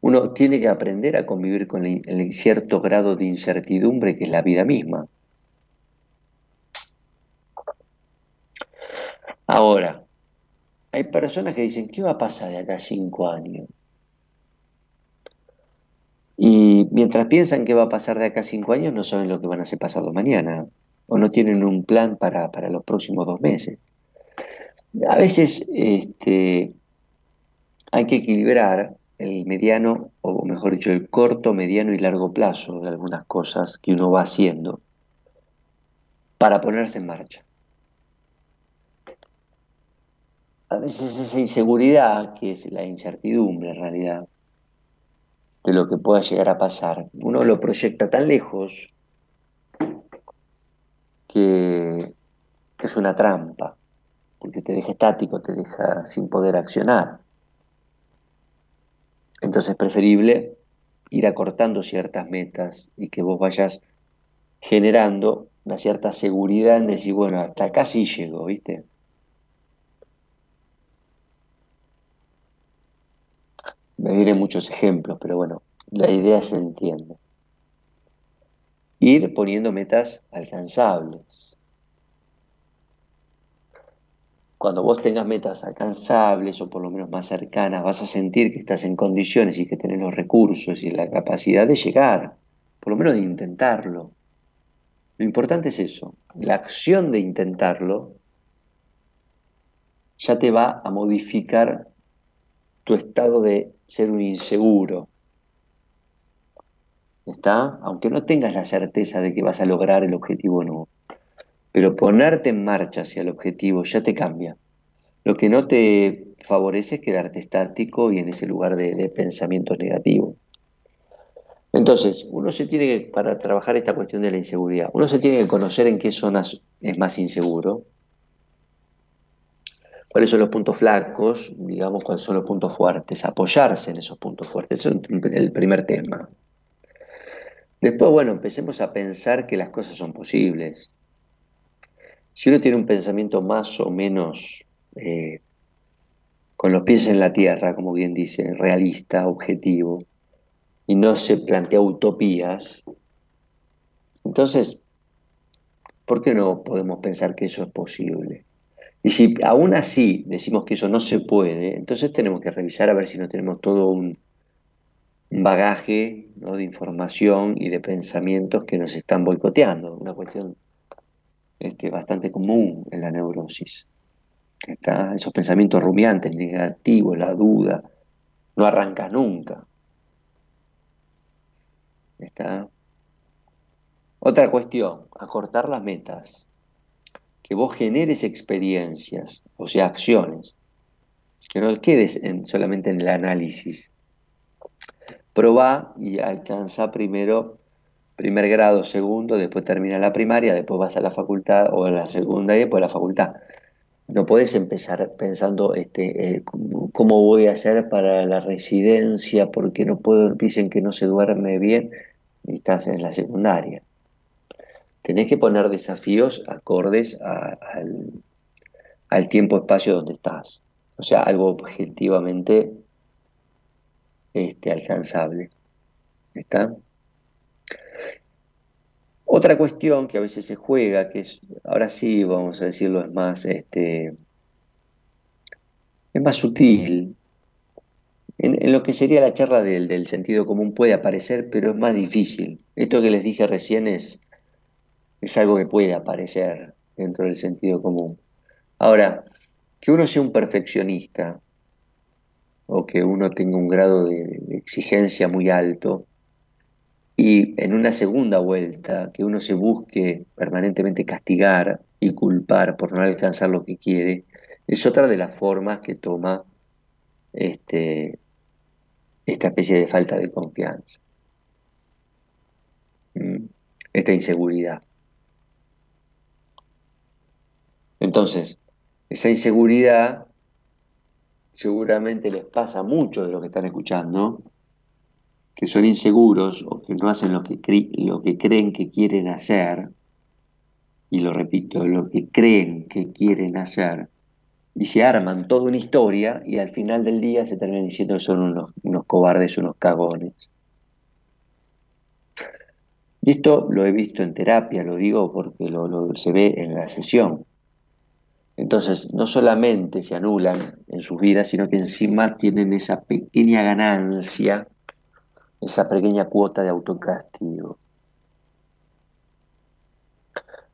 Uno tiene que aprender a convivir con el cierto grado de incertidumbre que es la vida misma. Ahora, hay personas que dicen, ¿qué va a pasar de acá a cinco años? Y mientras piensan qué va a pasar de acá a cinco años, no saben lo que van a hacer pasado mañana, o no tienen un plan para, los próximos dos meses. A veces este, hay que equilibrar el mediano, o mejor dicho, el corto, mediano y largo plazo de algunas cosas que uno va haciendo. para ponerse en marcha. A veces esa inseguridad, que es la incertidumbre en realidad, de lo que pueda llegar a pasar, uno lo proyecta tan lejos que es una trampa, porque te deja estático, te deja sin poder accionar. Entonces es preferible ir acortando ciertas metas y que vos vayas generando una cierta seguridad en decir, bueno, hasta acá sí llego, ¿viste? Me diré muchos ejemplos, pero bueno, la idea se entiende. Ir poniendo metas alcanzables. Cuando vos tengas metas alcanzables o por lo menos más cercanas, vas a sentir que estás en condiciones y que tenés los recursos y la capacidad de llegar, por lo menos de intentarlo. Lo importante es eso, la acción de intentarlo ya te va a modificar tu estado de ser un inseguro. ¿Está? Aunque no tengas la certeza de que vas a lograr el objetivo o no. Pero ponerte en marcha hacia el objetivo ya te cambia. Lo que no te favorece es quedarte estático y en ese lugar de, de pensamientos negativos. Entonces, uno se tiene que, para trabajar esta cuestión de la inseguridad, uno se tiene que conocer en qué zonas es más inseguro, cuáles son los puntos flacos, digamos, cuáles son los puntos fuertes, apoyarse en esos puntos fuertes, es el primer tema. Después, bueno, empecemos a pensar que las cosas son posibles. Si uno tiene un pensamiento más o menos eh, con los pies en la tierra, como bien dice, realista, objetivo, y no se plantea utopías, entonces, ¿por qué no podemos pensar que eso es posible? Y si aún así decimos que eso no se puede, entonces tenemos que revisar a ver si no tenemos todo un bagaje de información y de pensamientos que nos están boicoteando, una cuestión este, bastante común en la neurosis. Está, esos pensamientos rumiantes, negativos, la duda, no arranca nunca. Está. Otra cuestión, acortar las metas que vos generes experiencias, o sea, acciones, que no quedes solamente en el análisis. Proba y alcanza primero primer grado, segundo, después termina la primaria, después vas a la facultad o a la segunda y después a la facultad. No puedes empezar pensando este, eh, cómo voy a hacer para la residencia porque no puedo, dicen que no se duerme bien y estás en la secundaria tenés que poner desafíos acordes al, tiempo-espacio donde estás. O sea, algo objetivamente este, alcanzable. ¿Está? Otra cuestión que a veces se juega, que es, ahora sí, vamos a decirlo, es más, este, es más sutil. En, lo que sería la charla del, del, sentido común puede aparecer, pero es más difícil. Esto que les dije recién es, es algo que puede aparecer dentro del sentido común. Ahora, que uno sea un perfeccionista o que uno tenga un grado de, exigencia muy alto y en una segunda vuelta que uno se busque permanentemente castigar y culpar por no alcanzar lo que quiere, es otra de las formas que toma este, esta especie de falta de confianza, esta inseguridad. Entonces, esa inseguridad seguramente les pasa a muchos de los que están escuchando, que son inseguros o que no hacen lo que, lo que creen que quieren hacer, y lo repito, lo que creen que quieren hacer, y se arman toda una historia y al final del día se terminan diciendo que son unos, cobardes, unos cagones. Y esto lo he visto en terapia, lo digo porque lo, se ve en la sesión. Entonces, no solamente se anulan en sus vidas, sino que encima tienen esa pequeña ganancia, esa pequeña cuota de autocastigo.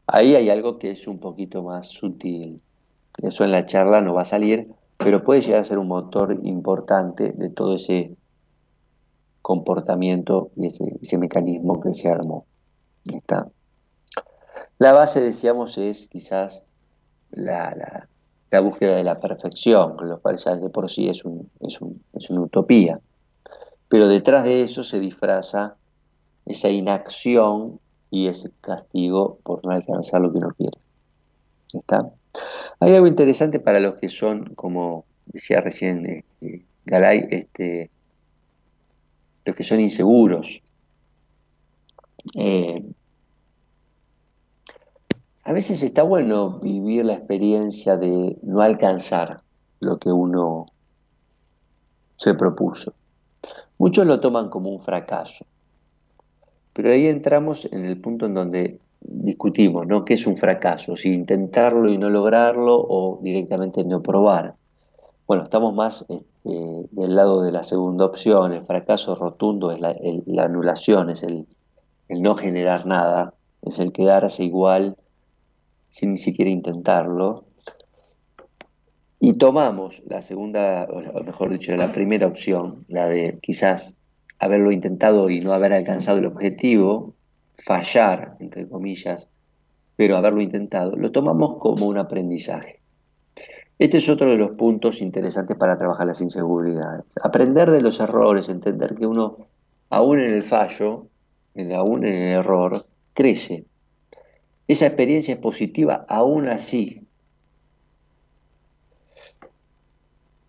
Ahí hay algo que es un poquito más sutil. Eso en la charla no va a salir, pero puede llegar a ser un motor importante de todo ese comportamiento y ese, mecanismo que se armó. ¿Está? La base, decíamos, es quizás la, búsqueda de la perfección, lo cual ya de por sí es, un, es, es una utopía. Pero detrás de eso se disfraza esa inacción y ese castigo por no alcanzar lo que uno quiere. ¿Está? Hay algo interesante para los que son, como decía recién este, Galay, este, los que son inseguros. Eh, a veces está bueno vivir la experiencia de no alcanzar lo que uno se propuso. Muchos lo toman como un fracaso, pero ahí entramos en el punto en donde discutimos, ¿no? ¿Qué es un fracaso? Si intentarlo y no lograrlo o directamente no probar. Bueno, estamos más este, del lado de la segunda opción, el fracaso rotundo es la, anulación, es el, no generar nada, es el quedarse igual sin ni siquiera intentarlo. Y tomamos la segunda, o mejor dicho, la primera opción, la de quizás haberlo intentado y no haber alcanzado el objetivo, fallar, entre comillas, pero haberlo intentado, lo tomamos como un aprendizaje. Este es otro de los puntos interesantes para trabajar las inseguridades. Aprender de los errores, entender que uno, aún en el fallo, aún en el error, crece. Esa experiencia es positiva aún así.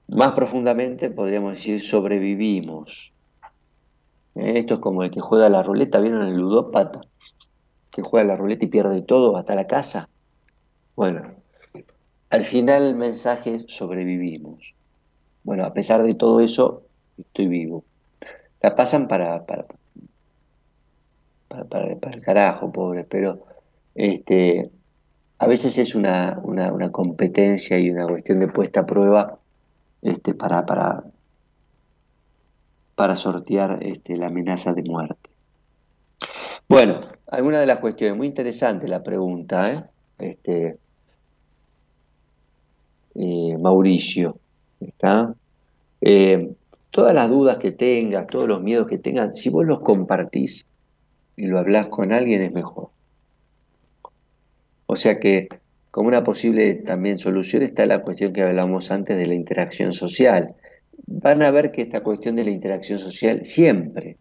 Más profundamente podríamos decir sobrevivimos. Esto es como el que juega la ruleta, ¿vieron el ludópata? Que juega la ruleta y pierde todo, hasta la casa. Bueno, al final el mensaje es sobrevivimos. Bueno, a pesar de todo eso, estoy vivo. La pasan para, para, para, el carajo, pobre, pero este, a veces es una, competencia y una cuestión de puesta a prueba este, para sortear este, la amenaza de muerte. Bueno, alguna de las cuestiones, muy interesante la pregunta, ¿eh? Este, eh, Mauricio, ¿está? Eh, todas las dudas que tengas, todos los miedos que tengas, si vos los compartís y lo hablas con alguien es mejor. O sea que como una posible también solución está la cuestión que hablamos antes de la interacción social van a ver que esta cuestión de la interacción social siempre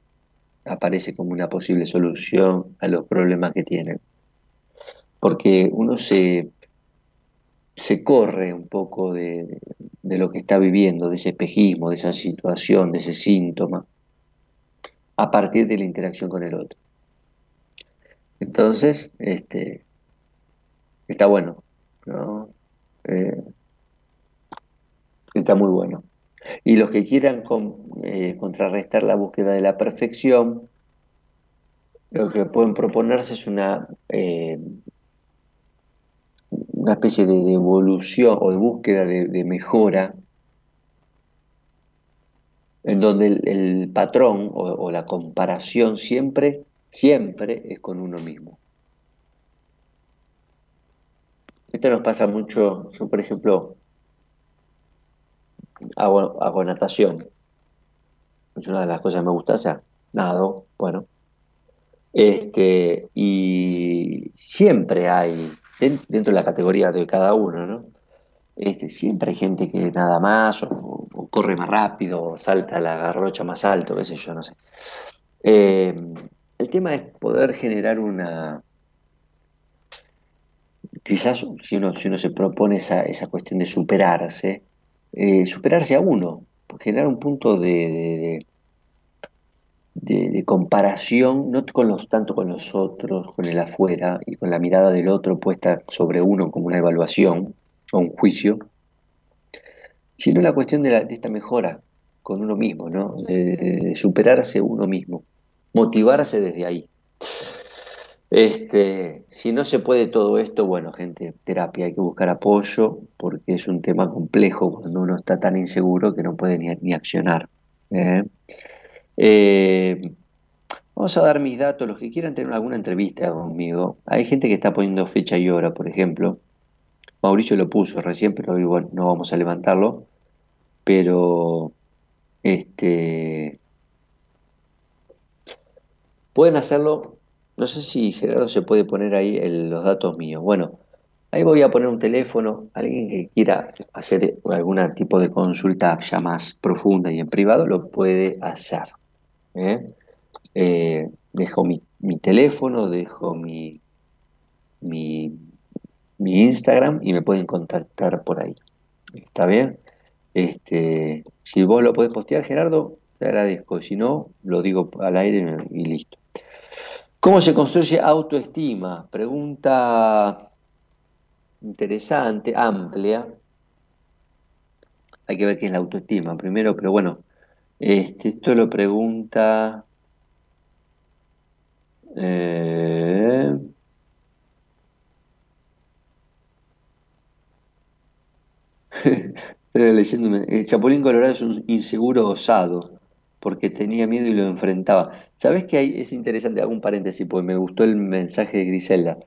aparece como una posible solución a los problemas que tienen. Porque uno se, se corre un poco de, lo que está viviendo, de ese espejismo, de esa situación, de ese síntoma, a partir de la interacción con el otro. Entonces, este, está bueno, eh, está muy bueno. Y los que quieran eh, contrarrestar la búsqueda de la perfección, lo que pueden proponerse es una, eh, una especie de, evolución o de búsqueda de, mejora, en donde el, patrón o, o, la comparación siempre, siempre es con uno mismo. Esto nos pasa mucho, yo por ejemplo, hago, natación. Es una de las cosas que me gusta hacer. Nado, bueno. Este, y siempre hay, dentro de la categoría de cada uno, ¿no? Este, siempre hay gente que nada más, o, corre más rápido, o salta la garrocha más alto, qué sé yo, no sé. Eh, el tema es poder generar una. Quizás si uno, si uno se propone esa, esa cuestión de superarse, eh, superarse a uno, generar un punto de, de, comparación, no con los, tanto con los otros, con el afuera y con la mirada del otro puesta sobre uno como una evaluación o un juicio, sino la cuestión de, esta mejora con uno mismo, ¿no? de superarse uno mismo, motivarse desde ahí. Este, si no se puede todo esto, bueno, gente, terapia, hay que buscar apoyo porque es un tema complejo cuando uno está tan inseguro que no puede ni, accionar. ¿eh? Eh, vamos a dar mis datos, los que quieran tener alguna entrevista conmigo. Hay gente que está poniendo fecha y hora, por ejemplo. Mauricio lo puso recién, pero igual no vamos a levantarlo. Pero este pueden hacerlo no sé si Gerardo se puede poner ahí los datos míos. Bueno, ahí voy a poner un teléfono. Alguien que quiera hacer algún tipo de consulta ya más profunda y en privado lo puede hacer. ¿eh? Eh, dejo mi, teléfono, dejo mi, mi, mi, Instagram y me pueden contactar por ahí. ¿Está bien? Este, si vos lo podés postear, Gerardo, te agradezco. Si no, lo digo al aire y listo. ¿Cómo se construye autoestima? Pregunta interesante, amplia. Hay que ver qué es la autoestima primero, pero bueno, este, esto lo pregunta... Eh, el Chapulín Colorado es un inseguro osado porque tenía miedo y lo enfrentaba. ¿Sabes qué hay? Es interesante, hago un paréntesis, porque me gustó el mensaje de Griselda.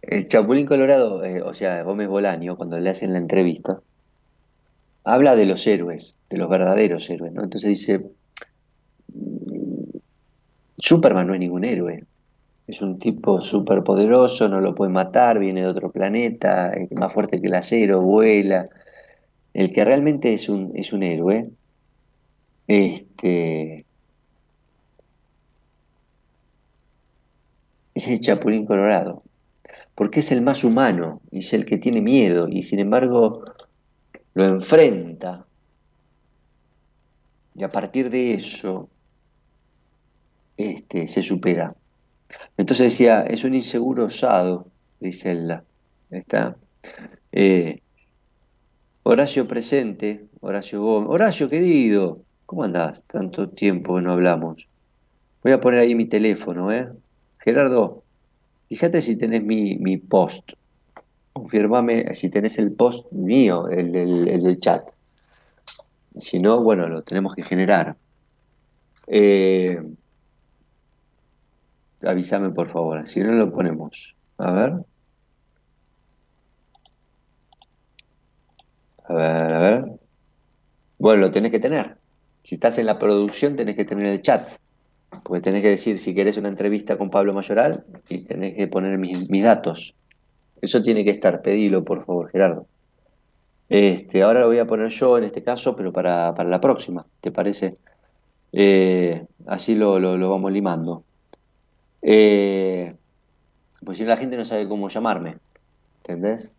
El Chapulín Colorado, eh, o sea, Gómez Bolaño, cuando le hacen la entrevista, habla de los héroes, de los verdaderos héroes, ¿no? Entonces dice, Superman no es ningún héroe, es un tipo súper poderoso, no lo puede matar, viene de otro planeta, es más fuerte que el acero, vuela. El que realmente es un, es un héroe este, es el Chapulín Colorado, porque es el más humano y es el que tiene miedo y sin embargo lo enfrenta y a partir de eso este, se supera. Entonces decía, es un inseguro osado, dice él. ¿Está? Eh, Horacio presente, Horacio Gómez. Horacio querido, ¿Cómo andás? Tanto tiempo que no hablamos. Voy a poner ahí mi teléfono, ¿eh? Gerardo, fíjate si tenés mi, post. Confirmame si tenés el post mío, el, del chat. Si no, bueno, lo tenemos que generar. Eh, avísame por favor, si no lo ponemos. A ver. A ver, a ver. Bueno, lo tenés que tener. Si estás en la producción tenés que tener el chat, porque tenés que decir si querés una entrevista con Pablo Mayoral y tenés que poner mis, datos. Eso tiene que estar, pedilo por favor, Gerardo. Este, ahora lo voy a poner yo en este caso, pero para, la próxima, ¿te parece? Eh, así lo, vamos limando. Eh, pues si la gente no sabe cómo llamarme, ¿entendés?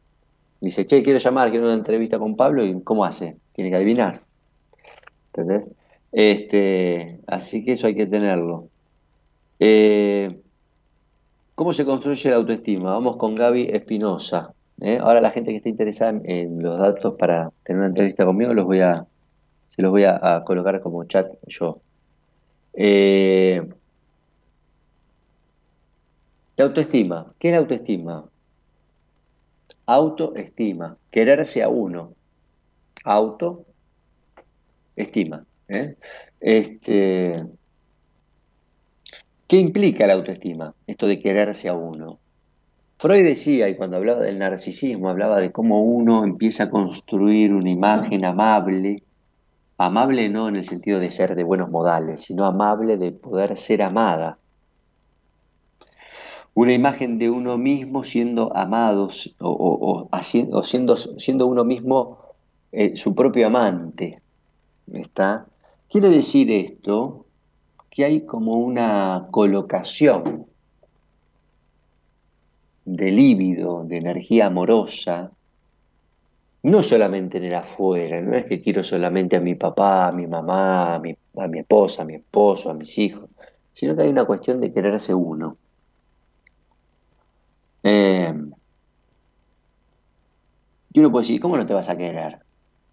Dice, che, quiero llamar, quiero una entrevista con Pablo, ¿y cómo hace? Tiene que adivinar. ¿Entendés? Este, así que eso hay que tenerlo. Eh, ¿Cómo se construye la autoestima? Vamos con Gaby Espinosa. ¿eh? Ahora la gente que esté interesada en, los datos para tener una entrevista conmigo los voy a, se los voy a, colocar como chat yo. Eh, la autoestima. ¿Qué es la autoestima? Autoestima. Quererse a uno. Auto estima. ¿eh? Este, ¿Qué implica la autoestima? Esto de quererse a uno. Freud decía, y cuando hablaba del narcisismo, hablaba de cómo uno empieza a construir una imagen amable, amable no en el sentido de ser de buenos modales, sino amable de poder ser amada. Una imagen de uno mismo siendo amados o, siendo, uno mismo eh, su propio amante. ¿Está? Quiere decir esto que hay como una colocación de líbido, de energía amorosa, no solamente en el afuera, no es que quiero solamente a mi papá, a mi mamá, a mi, a mi esposa, a mi esposo, a mis hijos, sino que hay una cuestión de quererse uno. Eh, y uno puede decir, ¿cómo no te vas a querer?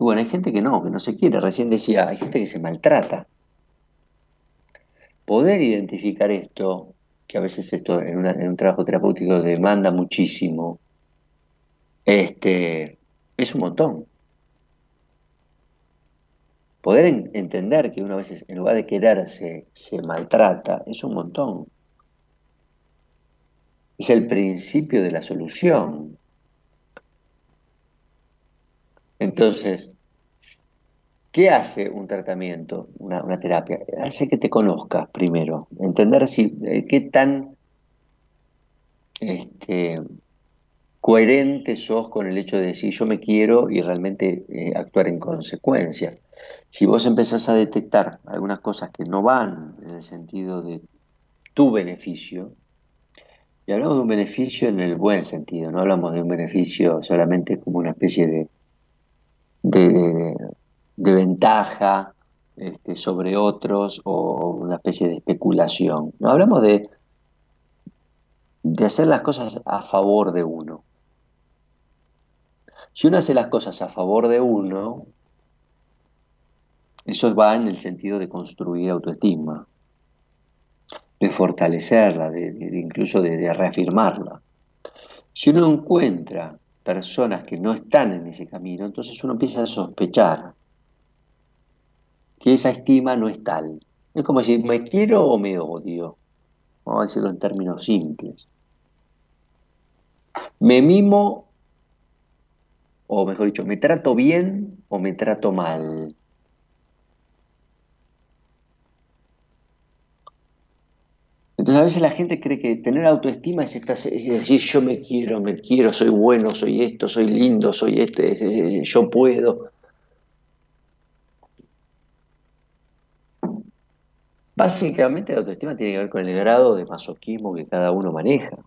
Bueno, hay gente que no, que no se quiere. Recién decía, hay gente que se maltrata. Poder identificar esto, que a veces esto en, un trabajo terapéutico demanda muchísimo, este, es un montón. Poder entender que una vez en lugar de quererse se maltrata es un montón. Es el principio de la solución. Entonces, ¿qué hace un tratamiento, una, terapia? Hace que te conozcas primero, entender si, eh, qué tan este, coherente sos con el hecho de decir yo me quiero y realmente eh, actuar en consecuencia. Si vos empezás a detectar algunas cosas que no van en el sentido de tu beneficio, y hablamos de un beneficio en el buen sentido, no hablamos de un beneficio solamente como una especie de, de, ventaja este, sobre otros o una especie de especulación. No hablamos de, de hacer las cosas a favor de uno. Si uno hace las cosas a favor de uno, eso va en el sentido de construir autoestima de fortalecerla, de, incluso de, reafirmarla. Si uno encuentra personas que no están en ese camino, entonces uno empieza a sospechar que esa estima no es tal. Es como si me quiero o me odio. Vamos a decirlo en términos simples. Me mimo, o mejor dicho, me trato bien o me trato mal. Entonces a veces la gente cree que tener autoestima es, decir, yo me quiero, me quiero, soy bueno, soy esto, soy lindo, soy este, yo puedo. Básicamente la autoestima tiene que ver con el grado de masoquismo que cada uno maneja.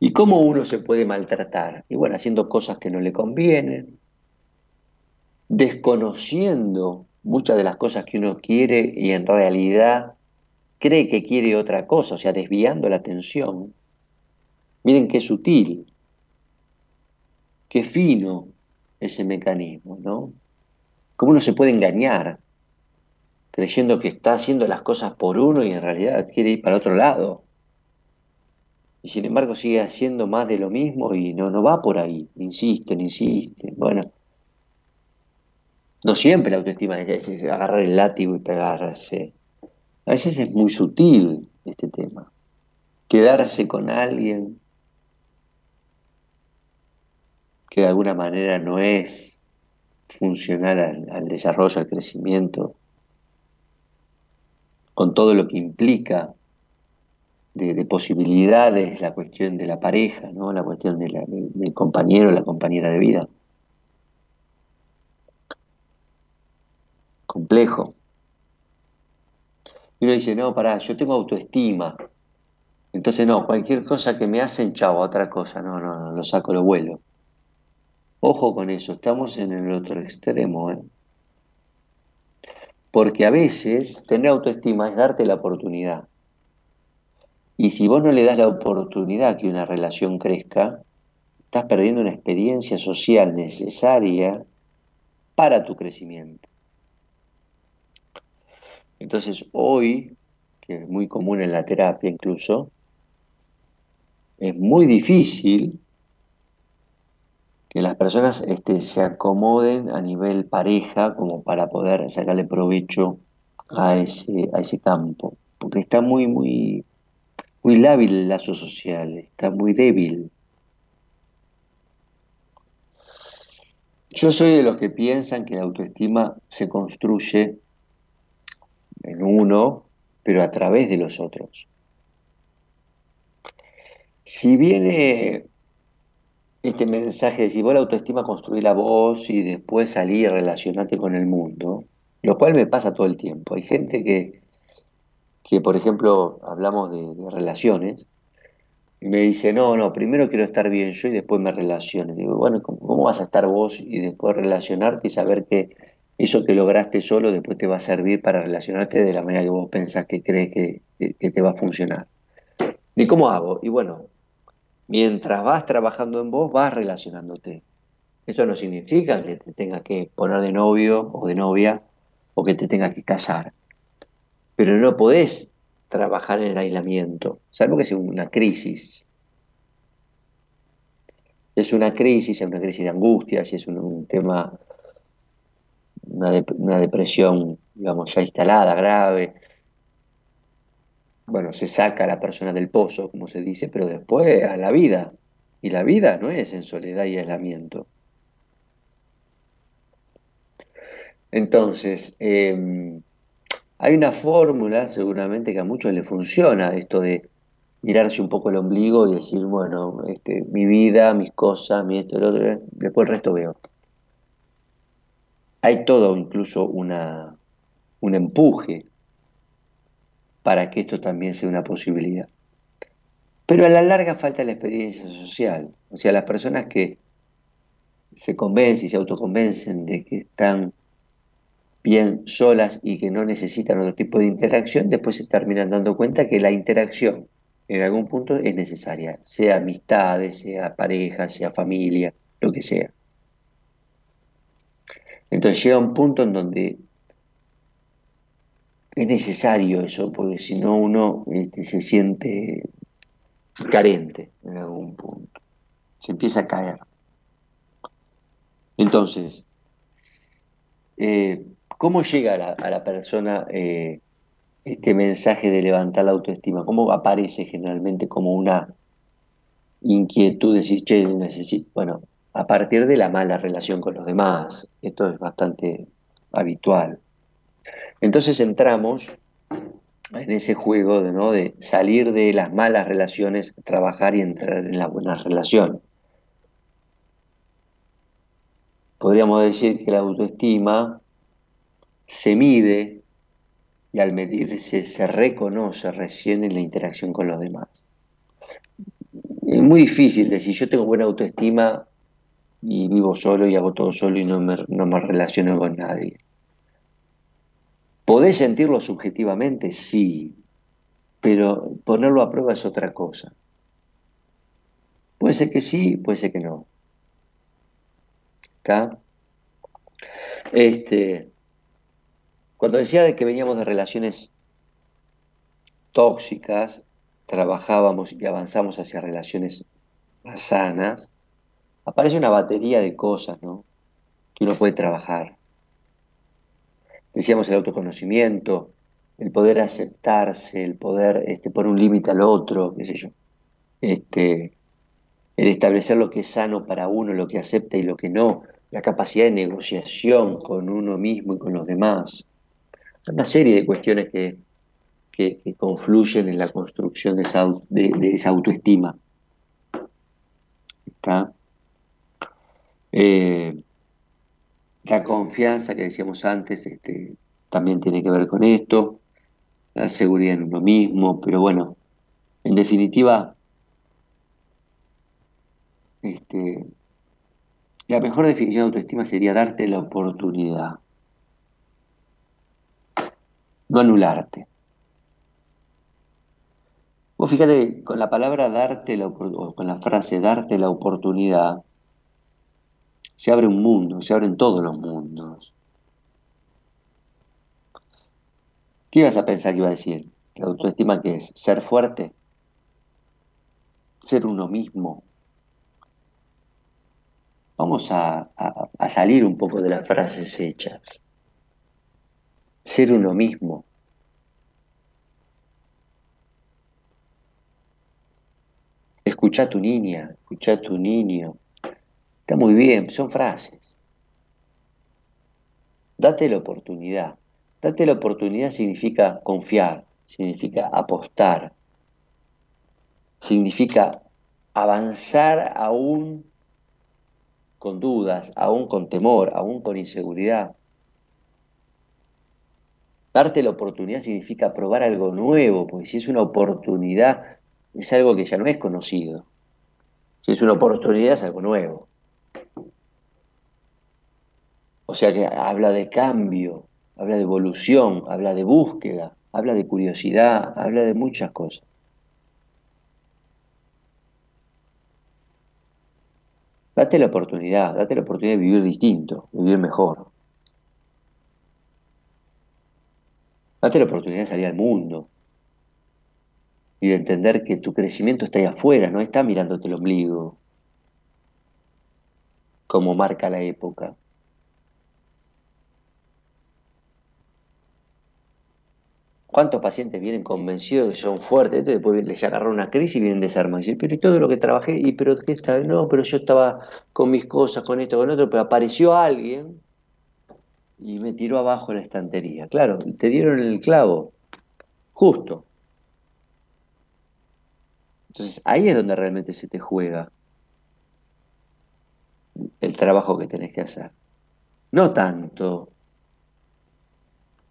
¿Y cómo uno se puede maltratar? Y bueno, haciendo cosas que no le convienen, desconociendo muchas de las cosas que uno quiere y en realidad cree que quiere otra cosa, o sea, desviando la atención. Miren qué sutil, qué fino ese mecanismo, ¿no? Cómo uno se puede engañar creyendo que está haciendo las cosas por uno y en realidad quiere ir para otro lado. Y sin embargo sigue haciendo más de lo mismo y no, no va por ahí. Insisten, insisten. Bueno, no siempre la autoestima es, agarrar el látigo y pegarse. A veces es muy sutil este tema. Quedarse con alguien que de alguna manera no es funcional al, desarrollo, al crecimiento, con todo lo que implica de, posibilidades, la cuestión de la pareja, ¿no? la cuestión del compañero, la compañera de vida. Complejo. Y uno dice, no, pará, yo tengo autoestima. Entonces, no, cualquier cosa que me hacen, chavo, otra cosa, no, no, no, lo saco, lo vuelo. Ojo con eso, estamos en el otro extremo, ¿eh? Porque a veces tener autoestima es darte la oportunidad. Y si vos no le das la oportunidad que una relación crezca, estás perdiendo una experiencia social necesaria para tu crecimiento. Entonces hoy, que es muy común en la terapia incluso, es muy difícil que las personas este, se acomoden a nivel pareja como para poder sacarle provecho a ese, a ese campo, porque está muy, muy, muy lábil el lazo social, está muy débil. Yo soy de los que piensan que la autoestima se construye en uno, pero a través de los otros. Si viene este mensaje de si vos la autoestima construir la voz y después salir y relacionarte con el mundo, lo cual me pasa todo el tiempo. Hay gente que, que por ejemplo, hablamos de, relaciones, y me dice, no, no, primero quiero estar bien yo y después me relaciono. Digo, bueno, ¿cómo, vas a estar vos y después relacionarte y saber que eso que lograste solo después te va a servir para relacionarte de la manera que vos pensás que crees que, te va a funcionar. ¿Y cómo hago? Y bueno, mientras vas trabajando en vos, vas relacionándote. Eso no significa que te tengas que poner de novio o de novia o que te tengas que casar. Pero no podés trabajar en el aislamiento, salvo que sea una crisis. Es una crisis, es una crisis de angustia, si es un tema una, depresión, digamos, ya instalada, grave. Bueno, se saca a la persona del pozo, como se dice, pero después a la vida. Y la vida no es en soledad y aislamiento. Entonces, em, hay una fórmula seguramente que a muchos les funciona, esto de mirarse un poco el ombligo y decir, bueno, este, mi vida, mis cosas, mi esto, el otro, después el resto veo. Hay todo incluso una, un empuje para que esto también sea una posibilidad. Pero a la larga falta la experiencia social. O sea, las personas que se convencen y se autoconvencen de que están bien solas y que no necesitan otro tipo de interacción, después se terminan dando cuenta que la interacción en algún punto es necesaria, sea amistades, sea pareja, sea familia, lo que sea. Entonces llega un punto en donde es necesario eso, porque si no uno este, se siente carente en algún punto, se empieza a caer. Entonces, eh, ¿cómo llega a la, persona eh, este mensaje de levantar la autoestima? ¿Cómo aparece generalmente como una inquietud de decir, che, necesito, bueno, a partir de la mala relación con los demás. Esto es bastante habitual. Entonces entramos en ese juego de, ¿no? de salir de las malas relaciones, trabajar y entrar en las buenas relaciones. Podríamos decir que la autoestima se mide y al medirse se reconoce recién en la interacción con los demás. Es muy difícil decir yo tengo buena autoestima y vivo solo y hago todo solo y no me, no me relaciono con nadie. ¿Podés sentirlo subjetivamente? Sí, pero ponerlo a prueba es otra cosa. Puede ser que sí, puede ser que no. ¿Está? Este, cuando decía de que veníamos de relaciones tóxicas, trabajábamos y avanzamos hacia relaciones más sanas, aparece una batería de cosas ¿no? que uno puede trabajar. Decíamos el autoconocimiento, el poder aceptarse, el poder este, poner un límite al otro, qué sé yo. Este, el establecer lo que es sano para uno, lo que acepta y lo que no, la capacidad de negociación con uno mismo y con los demás una serie de cuestiones que, confluyen en la construcción de esa, autoestima. Eh, la confianza que decíamos antes este, también tiene que ver con esto, la seguridad en uno mismo, pero bueno, en definitiva, este, la mejor definición de autoestima sería darte la oportunidad no anularte. Vos fíjate, con la palabra darte, la, o con la frase darte la oportunidad, se abre un mundo, se abren todos los mundos. ¿Qué ibas a pensar que iba a decir? La autoestima que es ser fuerte, ser uno mismo. Vamos a salir un poco de las frases hechas ser uno mismo. Escucha a tu niña, escucha a tu niño. Está muy bien, son frases. Date la oportunidad. Date la oportunidad significa confiar, significa apostar, significa avanzar aún con dudas, aún con temor, aún con inseguridad. Darte la oportunidad significa probar algo nuevo, porque si es una oportunidad, es algo que ya no es conocido. Si es una oportunidad, es algo nuevo. O sea que habla de cambio, habla de evolución, habla de búsqueda, habla de curiosidad, habla de muchas cosas. Date la oportunidad, date la oportunidad de vivir distinto, vivir mejor. Date la oportunidad de salir al mundo y de entender que tu crecimiento está ahí afuera, no está mirándote el ombligo, como marca la época. ¿Cuántos pacientes vienen convencidos que son fuertes? Después les agarra una crisis y vienen desarmados. Y pero todo lo que trabajé, y pero qué está, no, pero yo estaba con mis cosas, con esto, con otro, pero apareció alguien y me tiró abajo la estantería. Claro, te dieron el clavo, justo. Entonces ahí es donde realmente se te juega el trabajo que tenés que hacer. No tanto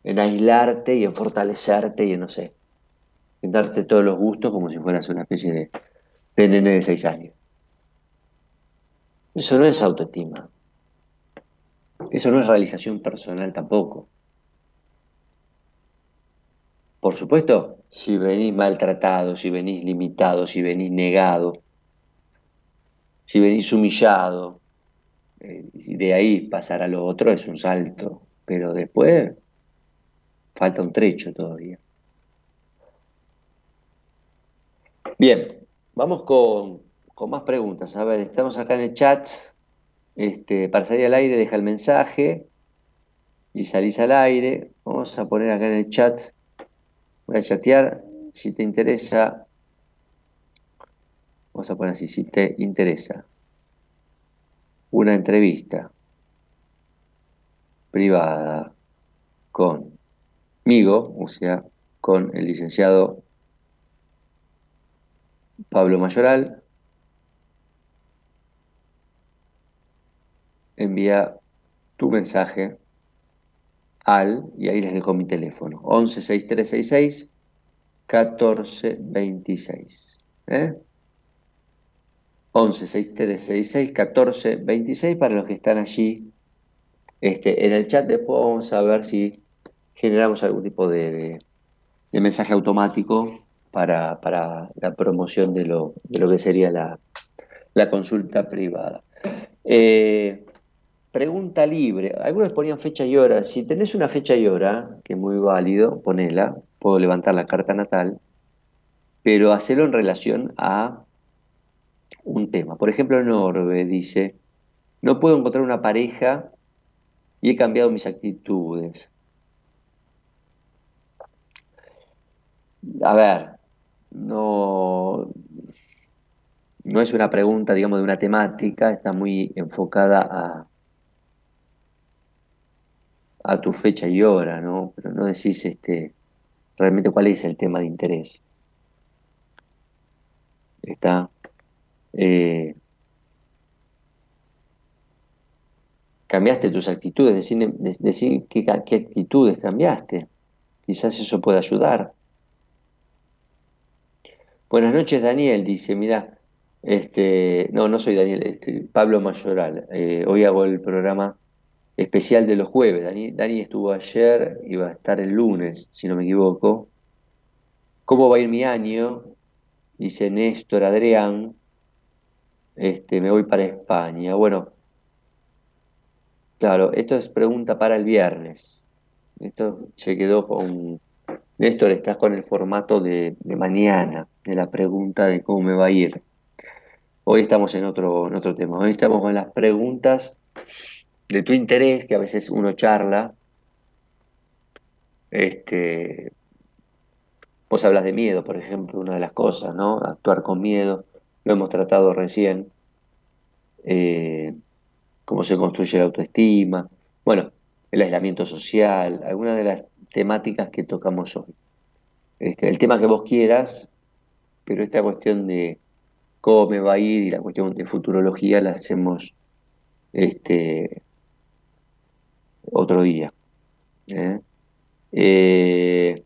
en aislarte y en fortalecerte y en, no sé, en darte todos los gustos como si fueras una especie de, de de seis años. Eso no es autoestima. Eso no es realización personal tampoco. Por supuesto, si venís maltratado, si venís limitado, si venís negado, si venís humillado, de ahí pasar a lo otro es un salto, pero después falta un trecho todavía. Bien, vamos con, más preguntas. A ver, estamos acá en el chat. Este, para salir al aire, deja el mensaje y salís al aire. Vamos a poner acá en el chat. Voy a chatear. Si te interesa, vamos a poner así, si te interesa una entrevista privada conmigo, o sea, con el licenciado Pablo Mayoral, envía tu mensaje al, y ahí les dejo mi teléfono, 116366 1426. ¿eh? 11 6366 14 26 para los que están allí este, en el chat. Después vamos a ver si generamos algún tipo de, mensaje automático para, la promoción de lo, que sería la, consulta privada. Eh, pregunta libre. Algunos ponían fecha y hora. Si tenés una fecha y hora, que es muy válido, ponela. Puedo levantar la carta natal, pero hacerlo en relación a un tema. Por ejemplo, Norbe dice, no puedo encontrar una pareja y he cambiado mis actitudes. A ver, no, no es una pregunta, digamos, de una temática, está muy enfocada a, a tu fecha y hora, ¿no? Pero no decís este, realmente cuál es el tema de interés. Está. Eh, cambiaste tus actitudes, decir, qué, actitudes cambiaste. Quizás eso pueda ayudar. Buenas noches, Daniel, dice, mira, este, no, no soy Daniel, este, Pablo Mayoral. Eh, hoy hago el programa especial de los jueves. Dani, Dani estuvo ayer y va a estar el lunes, si no me equivoco. ¿Cómo va a ir mi año? Dice Néstor Adrián este, me voy para España. Bueno, claro, esto es pregunta para el viernes. Esto se quedó con... Néstor, estás con el formato de, mañana, de la pregunta de cómo me va a ir. Hoy estamos en otro, en otro tema. Hoy estamos con las preguntas de tu interés, que a veces uno charla. Este, vos hablas de miedo, por ejemplo, una de las cosas, ¿no? Actuar con miedo lo hemos tratado recién, eh, cómo se construye la autoestima, bueno, el aislamiento social, algunas de las temáticas que tocamos hoy. Este, el tema que vos quieras, pero esta cuestión de cómo me va a ir y la cuestión de futurología la hacemos este, otro día. ¿eh? Eh,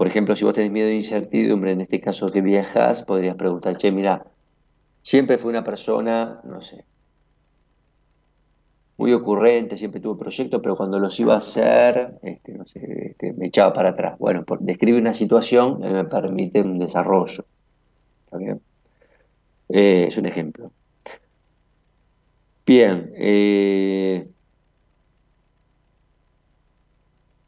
por ejemplo, si vos tenés miedo de incertidumbre, en este caso que viajas, podrías preguntar, che, mira, siempre fue una persona, no sé, muy ocurrente, siempre tuvo proyectos, pero cuando los iba a hacer, este, no sé, este, me echaba para atrás. Bueno, describe una situación que me permite un desarrollo. ¿Está bien? Eh, es un ejemplo. Bien, eh, Eh,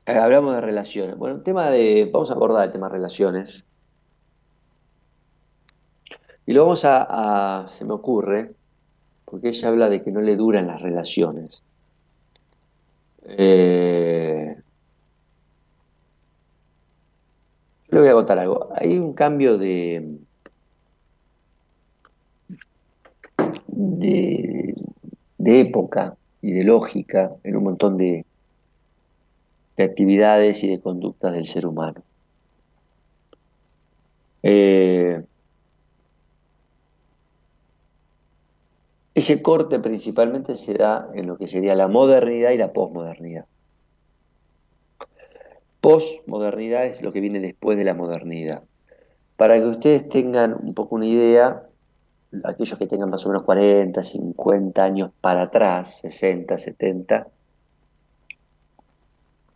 hablamos de relaciones. Bueno, el tema de. Vamos a abordar el tema de relaciones. Y lo vamos a, se me ocurre, porque ella habla de que no le duran las relaciones. Eh, le voy a contar algo. Hay un cambio de, de, de época y de lógica en un montón de, de actividades y de conductas del ser humano. Eh, ese corte principalmente se da en lo que sería la modernidad y la posmodernidad. Postmodernidad es lo que viene después de la modernidad. Para que ustedes tengan un poco una idea, aquellos que tengan más o menos 40, 50 años para atrás, 60, 70,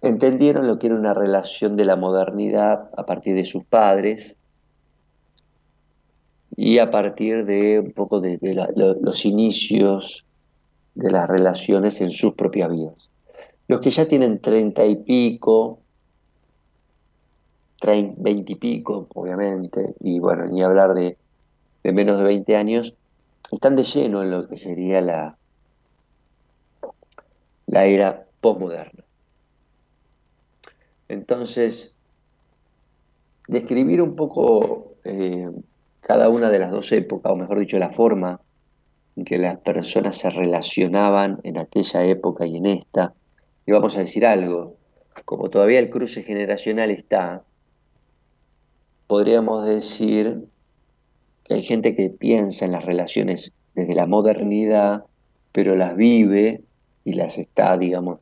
entendieron lo que era una relación de la modernidad a partir de sus padres y a partir de un poco de, los inicios de las relaciones en sus propias vidas. Los que ya tienen treinta y pico, 20 y pico, obviamente, y bueno, ni hablar de, de menos de 20 años, están de lleno en lo que sería la, la era postmoderna. Entonces, describir un poco eh, cada una de las dos épocas, o mejor dicho, la forma en que las personas se relacionaban en aquella época y en esta, y vamos a decir algo, como todavía el cruce generacional está, podríamos decir que hay gente que piensa en las relaciones desde la modernidad, pero las vive y las está, digamos,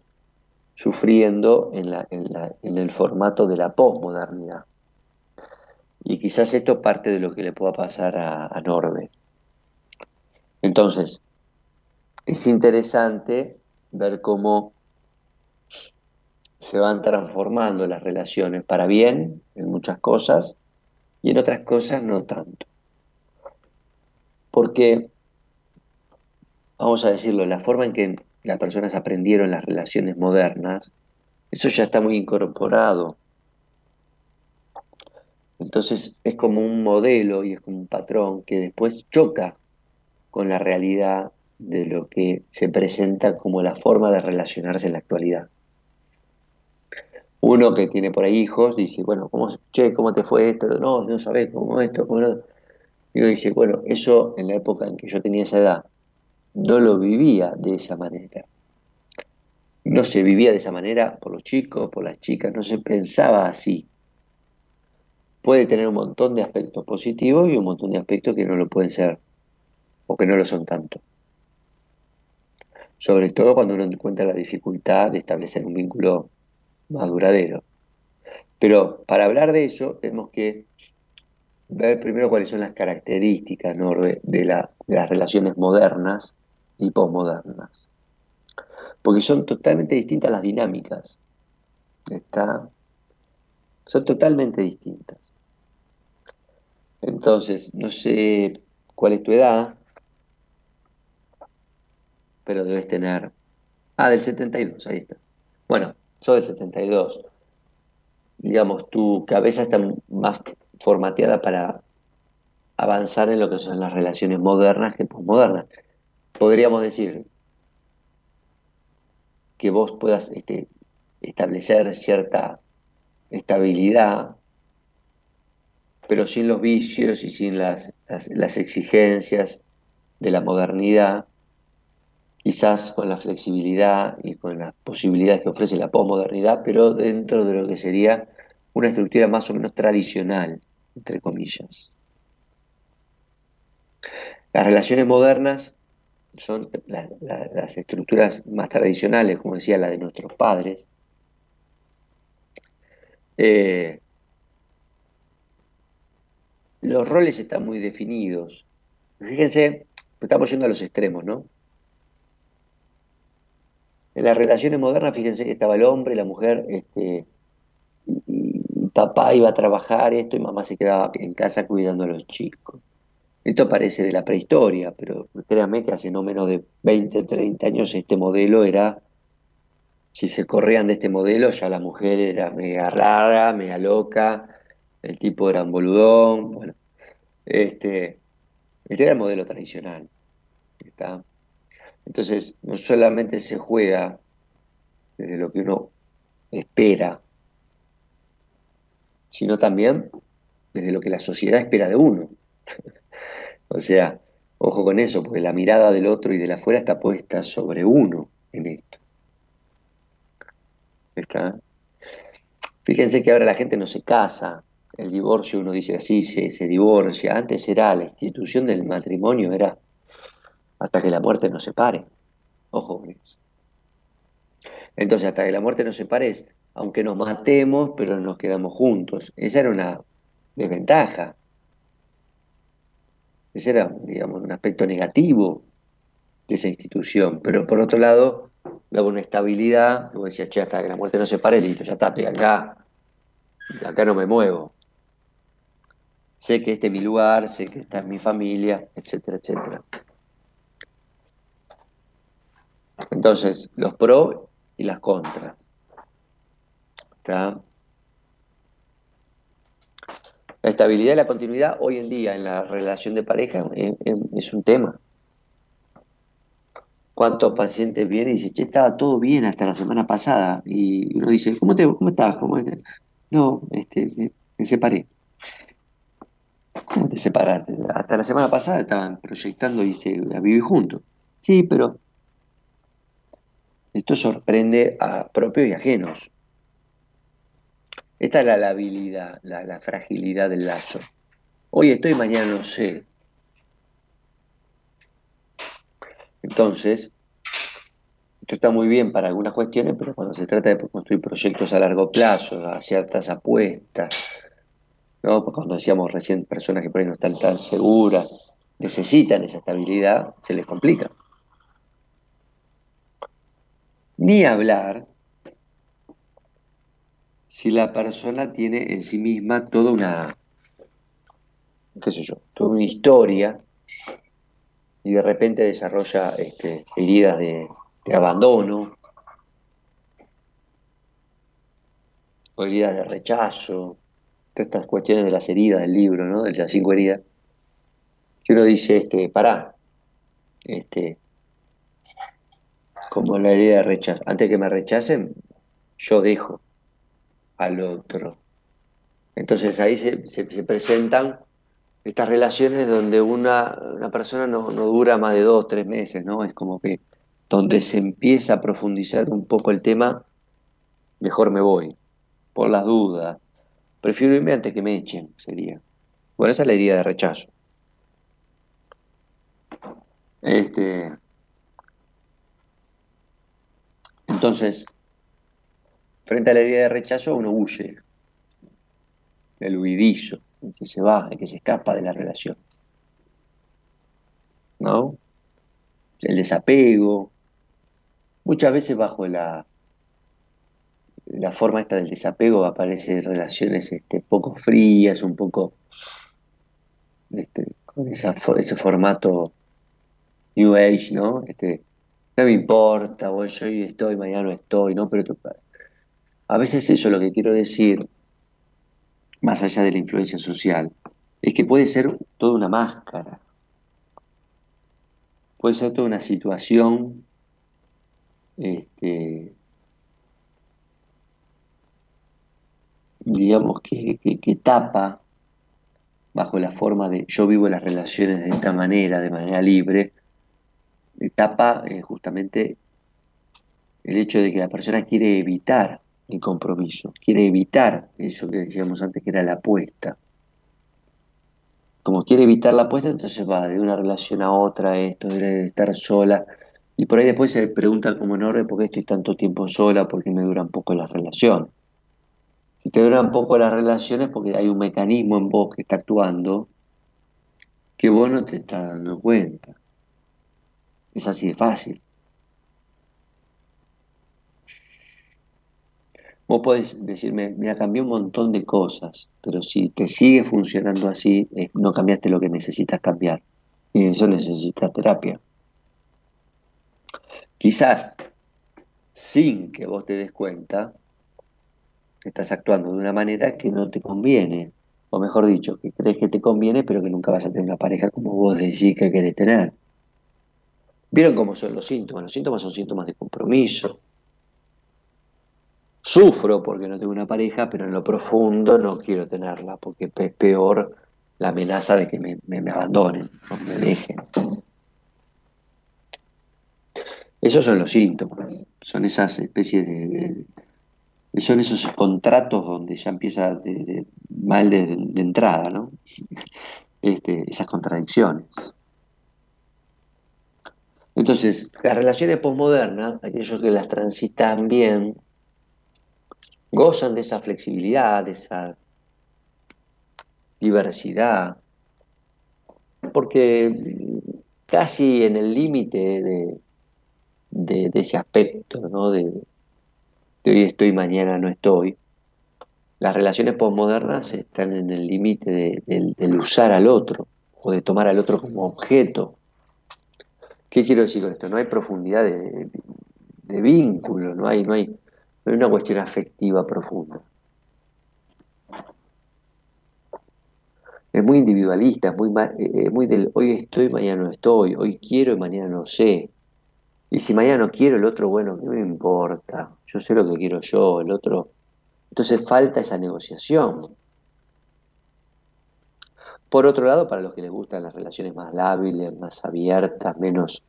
sufriendo en, el formato de la posmodernidad. Y quizás esto parte de lo que le pueda pasar a, a Norbe. Entonces, es interesante ver cómo se van transformando las relaciones para bien en muchas cosas y en otras cosas no tanto. Porque, vamos a decirlo, la forma en que las personas aprendieron las relaciones modernas, eso ya está muy incorporado. Entonces es como un modelo y es como un patrón que después choca con la realidad de lo que se presenta como la forma de relacionarse en la actualidad. Uno que tiene por ahí hijos dice, bueno, ¿cómo, ¿cómo te fue esto? No, no sabes cómo esto, cómo no. Y uno dice, bueno, eso en la época en que yo tenía esa edad, no lo vivía de esa manera. No se vivía de esa manera por los chicos, por las chicas, no se pensaba así. Puede tener un montón de aspectos positivos y un montón de aspectos que no lo pueden ser o que no lo son tanto. Sobre todo cuando uno encuentra la dificultad de establecer un vínculo más duradero. Pero para hablar de eso tenemos que ver primero cuáles son las características de, las relaciones modernas y posmodernas. Porque son totalmente distintas las dinámicas. ¿Está? Son totalmente distintas. Entonces, no sé cuál es tu edad, pero debes tener... Ah, del 72, ahí está. Bueno, soy del 72. Digamos, tu cabeza está más formateada para avanzar en lo que son las relaciones modernas que posmodernas. Podríamos decir que vos puedas este, establecer cierta estabilidad, pero sin los vicios y sin las, las exigencias de la modernidad, quizás con la flexibilidad y con las posibilidades que ofrece la posmodernidad, pero dentro de lo que sería una estructura más o menos tradicional, entre comillas. Las relaciones modernas son las estructuras más tradicionales, como decía la de nuestros padres. Eh, los roles están muy definidos. Fíjense, estamos yendo a los extremos, ¿no? En las relaciones modernas, fíjense que estaba el hombre, la mujer, este, y, papá iba a trabajar esto y mamá se quedaba en casa cuidando a los chicos. Esto parece de la prehistoria, pero que hace no menos de 20, 30 años este modelo era, si se corrían de este modelo, ya la mujer era mega rara, mega loca, el tipo era un boludón, bueno, este, este era el modelo tradicional. ¿está? Entonces, no solamente se juega desde lo que uno espera, sino también desde lo que la sociedad espera de uno. O sea, ojo con eso, porque la mirada del otro y de la afuera está puesta sobre uno en esto. ¿Está? Fíjense que ahora la gente no se casa el divorcio, uno dice así, se, se divorcia. Antes era la institución del matrimonio, era hasta que la muerte nos separe. Ojo con eso. Entonces, hasta que la muerte nos separe es, aunque nos matemos, pero nos quedamos juntos. Esa era una desventaja. Ese era, digamos, un aspecto negativo de esa institución. Pero por otro lado, luego una estabilidad, como decía, che, hasta que la muerte nos separe, listo, ya está, estoy acá, acá no me muevo. Sé que este es mi lugar, sé que esta es mi familia, etcétera, etcétera. Entonces, los pros y las contras. La estabilidad y la continuidad hoy en día en la relación de pareja es, un tema. ¿Cuántos pacientes vienen y dicen, che, estaba todo bien hasta la semana pasada? Y uno dice, ¿cómo, te, cómo estás? ¿Cómo No, este, me, separé. ¿Cómo te separaste? Hasta la semana pasada estaban proyectando y se a vivir juntos. Sí, pero esto sorprende a propios y ajenos. Esta es la labilidad, la, fragilidad del lazo. Hoy estoy, mañana no sé. Entonces, esto está muy bien para algunas cuestiones, pero cuando se trata de construir proyectos a largo plazo, a ciertas apuestas, ¿no? cuando decíamos recién personas que por ahí no están tan seguras, necesitan esa estabilidad, se les complica. Ni hablar si la persona tiene en sí misma toda una, qué sé yo, toda una historia y de repente desarrolla este, heridas de, abandono o heridas de rechazo, todas estas cuestiones de las heridas del libro, ¿no? De las cinco heridas, que uno dice, este, pará, este, como la herida de rechazo. Antes que me rechacen, yo dejo al otro. Entonces ahí se, presentan estas relaciones donde una, persona no, dura más de dos, tres meses, ¿no? Es como que donde se empieza a profundizar un poco el tema, mejor me voy, por las dudas. Prefiero irme antes que me echen, sería. Bueno, esa es la herida de rechazo. Este, Entonces, frente a la herida de rechazo, uno huye, el huidizo, el que se va, el que se escapa de la relación. ¿No? El desapego. Muchas veces bajo la, la forma esta del desapego aparecen relaciones este, poco frías, un poco este, con ese formato New Age, ¿no? Este, no me importa, voy, yo hoy estoy, mañana no estoy, ¿no? Pero a veces eso lo que quiero decir, más allá de la influencia social, es que puede ser toda una máscara. Puede ser toda una situación este, digamos que, que, tapa bajo la forma de yo vivo las relaciones de esta manera, de manera libre, etapa eh, justamente el hecho de que la persona quiere evitar compromiso, quiere evitar eso que decíamos antes que era la apuesta. Como quiere evitar la apuesta, entonces va de una relación a otra, esto de estar sola. Y por ahí después se pregunta como enorme por qué estoy tanto tiempo sola, por qué me duran poco las relaciones. Si te duran poco las relaciones, porque hay un mecanismo en vos que está actuando que vos no te estás dando cuenta. Es así de fácil. Vos podés decirme, mira, cambié un montón de cosas, pero si te sigue funcionando así, eh, no cambiaste lo que necesitas cambiar. Y eso necesitas terapia. Quizás, sin que vos te des cuenta, estás actuando de una manera que no te conviene. O mejor dicho, que crees que te conviene, pero que nunca vas a tener una pareja como vos decís que querés tener. ¿Vieron cómo son los síntomas? Los síntomas son síntomas de compromiso. Sufro porque no tengo una pareja, pero en lo profundo no quiero tenerla, porque es peor la amenaza de que me, abandonen o me dejen. Esos son los síntomas, son esas especies de, son esos contratos donde ya empieza mal de, entrada, ¿no? Este, esas contradicciones. Entonces, las relaciones posmodernas, aquellos que las transitan bien, gozan de esa flexibilidad, de esa diversidad, porque casi en el límite de, ese aspecto, ¿no? De, hoy estoy, mañana no estoy, las relaciones posmodernas están en el límite del usar al otro o de tomar al otro como objeto. ¿Qué quiero decir con esto? No hay profundidad de, vínculo, no no, hay, hay una cuestión afectiva profunda. es muy individualista, es muy, eh, eh, muy del hoy estoy, mañana no estoy, hoy quiero y mañana no sé. Y si mañana no quiero, el otro, bueno, ¿qué me importa? Yo sé lo que quiero yo, el otro. Entonces falta esa negociación. Por otro lado, para los que les gustan las relaciones más lábiles, más abiertas, menos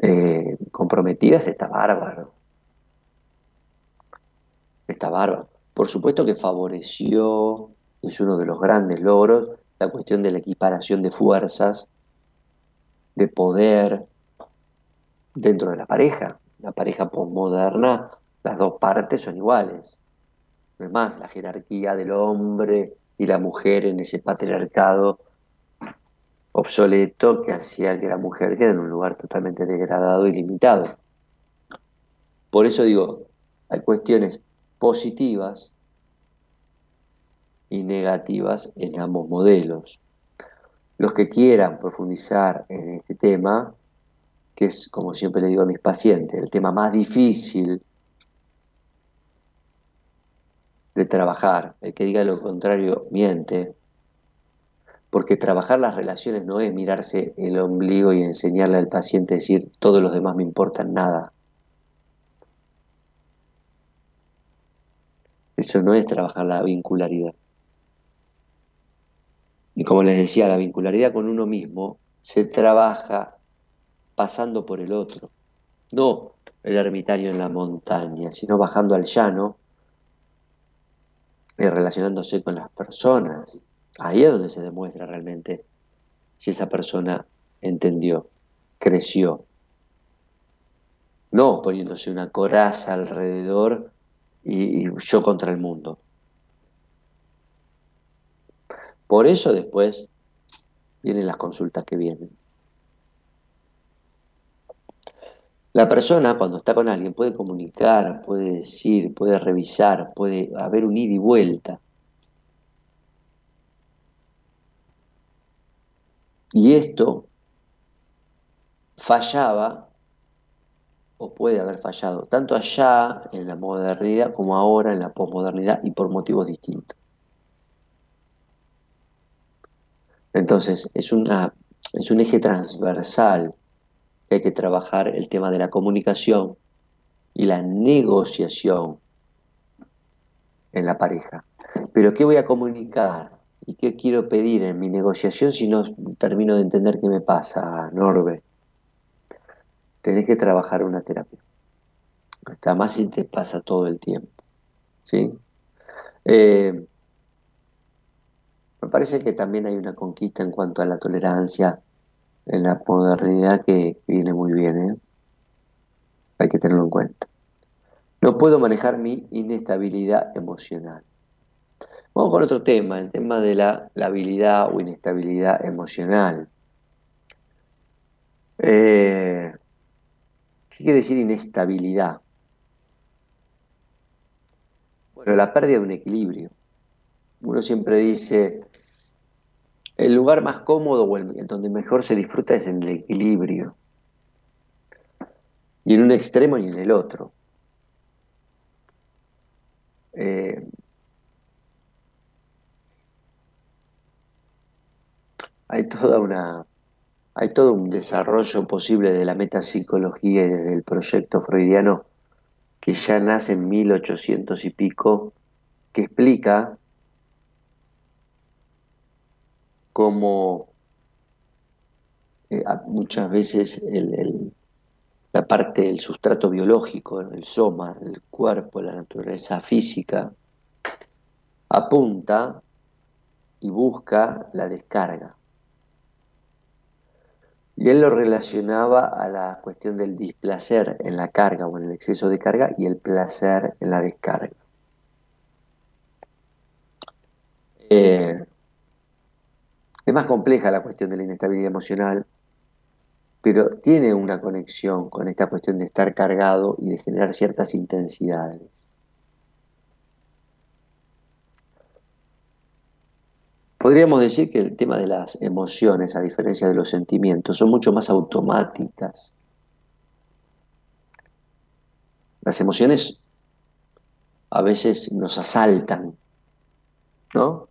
eh, comprometidas, está bárbaro. Está bárbaro. Por supuesto que favoreció es uno de los grandes logros, la cuestión de la equiparación de fuerzas, de poder dentro de la pareja. La pareja posmoderna, las dos partes son iguales. No es más, la jerarquía del hombre y la mujer en ese patriarcado obsoleto que hacía que la mujer quede en un lugar totalmente degradado y limitado. Por eso digo, hay cuestiones positivas y negativas en ambos modelos. Los que quieran profundizar en este tema, que es, como siempre le digo a mis pacientes, el tema más difícil de trabajar, el que diga lo contrario miente, porque trabajar las relaciones no es mirarse el ombligo y enseñarle al paciente a decir todos los demás me importan nada. Eso no es trabajar la vincularidad. Y como les decía, la vincularidad con uno mismo se trabaja pasando por el otro. No el ermitaño en la montaña, sino bajando al llano y relacionándose con las personas. Ahí es donde se demuestra realmente si esa persona entendió, creció. No poniéndose una coraza alrededor y, yo contra el mundo. Por eso después vienen las consultas que vienen. La persona cuando está con alguien puede comunicar, puede decir, puede revisar, puede haber un ida y vuelta. Y esto fallaba, puede haber fallado, tanto allá en la modernidad como ahora en la posmodernidad y por motivos distintos. Entonces, es, una, es un eje transversal que hay que trabajar el tema de la comunicación y la negociación en la pareja. Pero ¿qué voy a comunicar? ¿Y qué quiero pedir en mi negociación si no termino de entender qué me pasa, Norbe? Tenés que trabajar una terapia. Hasta más si te pasa todo el tiempo. ¿Sí? Eh, me parece que también hay una conquista en cuanto a la tolerancia en la modernidad que viene muy bien. ¿eh? Hay que tenerlo en cuenta. No puedo manejar mi inestabilidad emocional. Vamos con otro tema, el tema de la, habilidad o inestabilidad emocional. Eh, ¿Qué quiere decir inestabilidad? Bueno, la pérdida de un equilibrio. Uno siempre dice, el lugar más cómodo o el, donde mejor se disfruta es en el equilibrio. Y en un extremo y en el otro. Eh, hay toda una hay todo un desarrollo posible de la metapsicología y desde el proyecto freudiano que ya nace en 1800 y pico, que explica como eh, muchas veces la parte del sustrato biológico, el soma, el cuerpo, la naturaleza física, apunta y busca la descarga. Y él lo relacionaba a la cuestión del displacer en la carga o en el exceso de carga y el placer en la descarga. Eh, es más compleja la cuestión de la inestabilidad emocional, pero tiene una conexión con esta cuestión de estar cargado y de generar ciertas intensidades. Podríamos decir que el tema de las emociones, a diferencia de los sentimientos, son mucho más automáticas. Las emociones a veces nos asaltan, ¿no?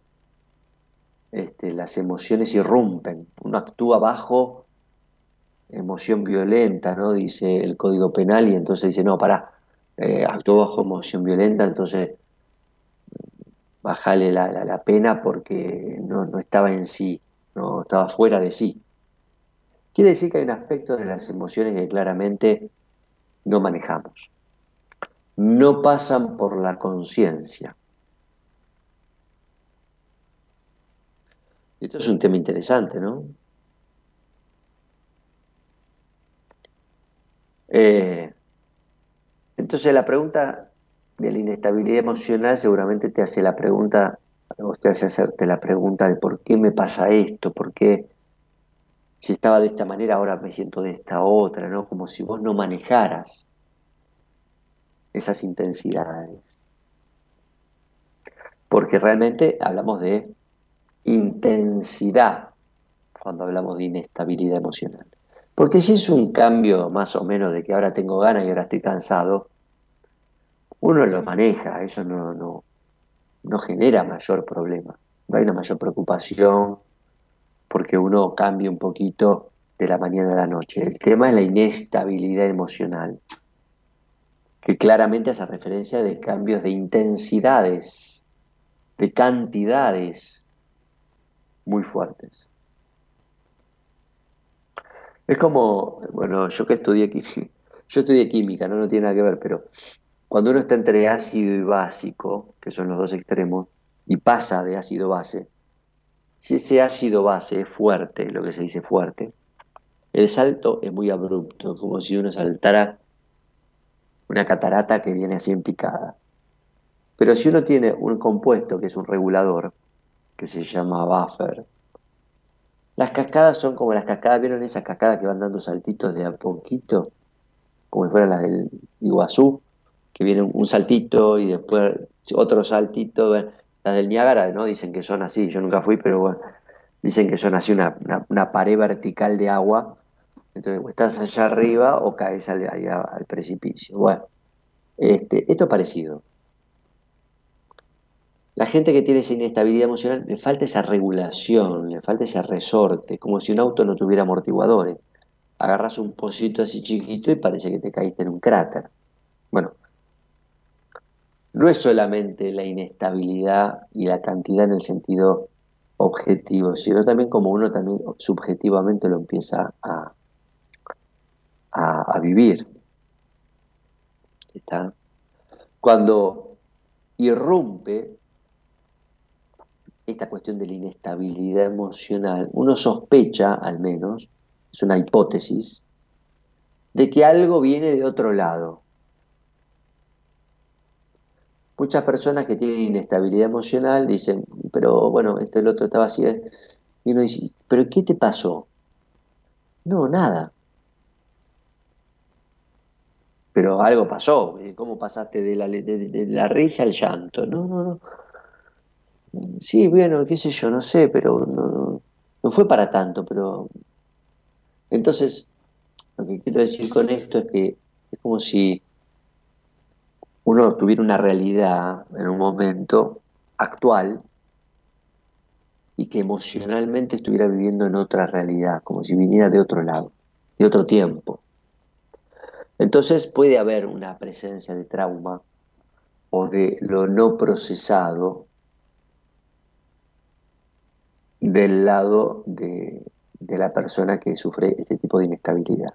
Este, las emociones irrumpen. Uno actúa bajo emoción violenta, ¿no? Dice el Código Penal y entonces dice, no, para, eh, actuó bajo emoción violenta, entonces bajale la, pena porque no, estaba en sí, no estaba fuera de sí. Quiere decir que hay un aspecto de las emociones que claramente no manejamos. No pasan por la conciencia. Esto es un tema interesante, ¿no? Eh, entonces la pregunta de la inestabilidad emocional seguramente te hace la pregunta, o te hace hacerte la pregunta de por qué me pasa esto, por qué si estaba de esta manera ahora me siento de esta otra, ¿no? Como si vos no manejaras esas intensidades. Porque realmente hablamos de intensidad cuando hablamos de inestabilidad emocional. Porque si es un cambio más o menos de que ahora tengo ganas y ahora estoy cansado, uno lo maneja, eso no, no, no genera mayor problema, no hay una mayor preocupación porque uno cambie un poquito de la mañana a la noche. El tema es la inestabilidad emocional, que claramente hace referencia de cambios de intensidades, de cantidades muy fuertes. Es como, bueno, yo que estudié, yo estudié química, ¿no? no tiene nada que ver, pero cuando uno está entre ácido y básico, que son los dos extremos, y pasa de ácido base, si ese ácido base es fuerte, lo que se dice fuerte, el salto es muy abrupto, como si uno saltara una catarata que viene así en picada. Pero si uno tiene un compuesto que es un regulador, que se llama buffer, las cascadas son como las cascadas, ¿vieron esas cascadas que van dando saltitos de a poquito? Como si fueran las del Iguazú, que viene un saltito y después otro saltito. Las del Niágara, ¿no? Dicen que son así, yo nunca fui, pero bueno, dicen que son así una, pared vertical de agua. Entonces, o estás allá arriba o caes al, al precipicio. Bueno, este, esto es parecido. La gente que tiene esa inestabilidad emocional le falta esa regulación, le falta ese resorte, como si un auto no tuviera amortiguadores. Agarras un pocito así chiquito y parece que te caíste en un cráter. No es solamente la inestabilidad y la cantidad en el sentido objetivo, sino también como uno también subjetivamente lo empieza a, a, vivir. ¿Está? Cuando irrumpe esta cuestión de la inestabilidad emocional, uno sospecha, al menos, es una hipótesis, de que algo viene de otro lado, Muchas personas que tienen inestabilidad emocional dicen, pero bueno, esto el otro estaba así. ¿eh? Y uno dice, ¿pero qué te pasó? No, nada. Pero algo pasó. ¿eh? ¿Cómo pasaste de la, de, la risa al llanto? No, no, no. Sí, bueno, qué sé yo, no sé, pero no, no fue para tanto, pero... Entonces, lo que quiero decir con esto es que es como si uno tuviera una realidad en un momento actual y que emocionalmente estuviera viviendo en otra realidad, como si viniera de otro lado, de otro tiempo. Entonces puede haber una presencia de trauma o de lo no procesado del lado de, de la persona que sufre este tipo de inestabilidad.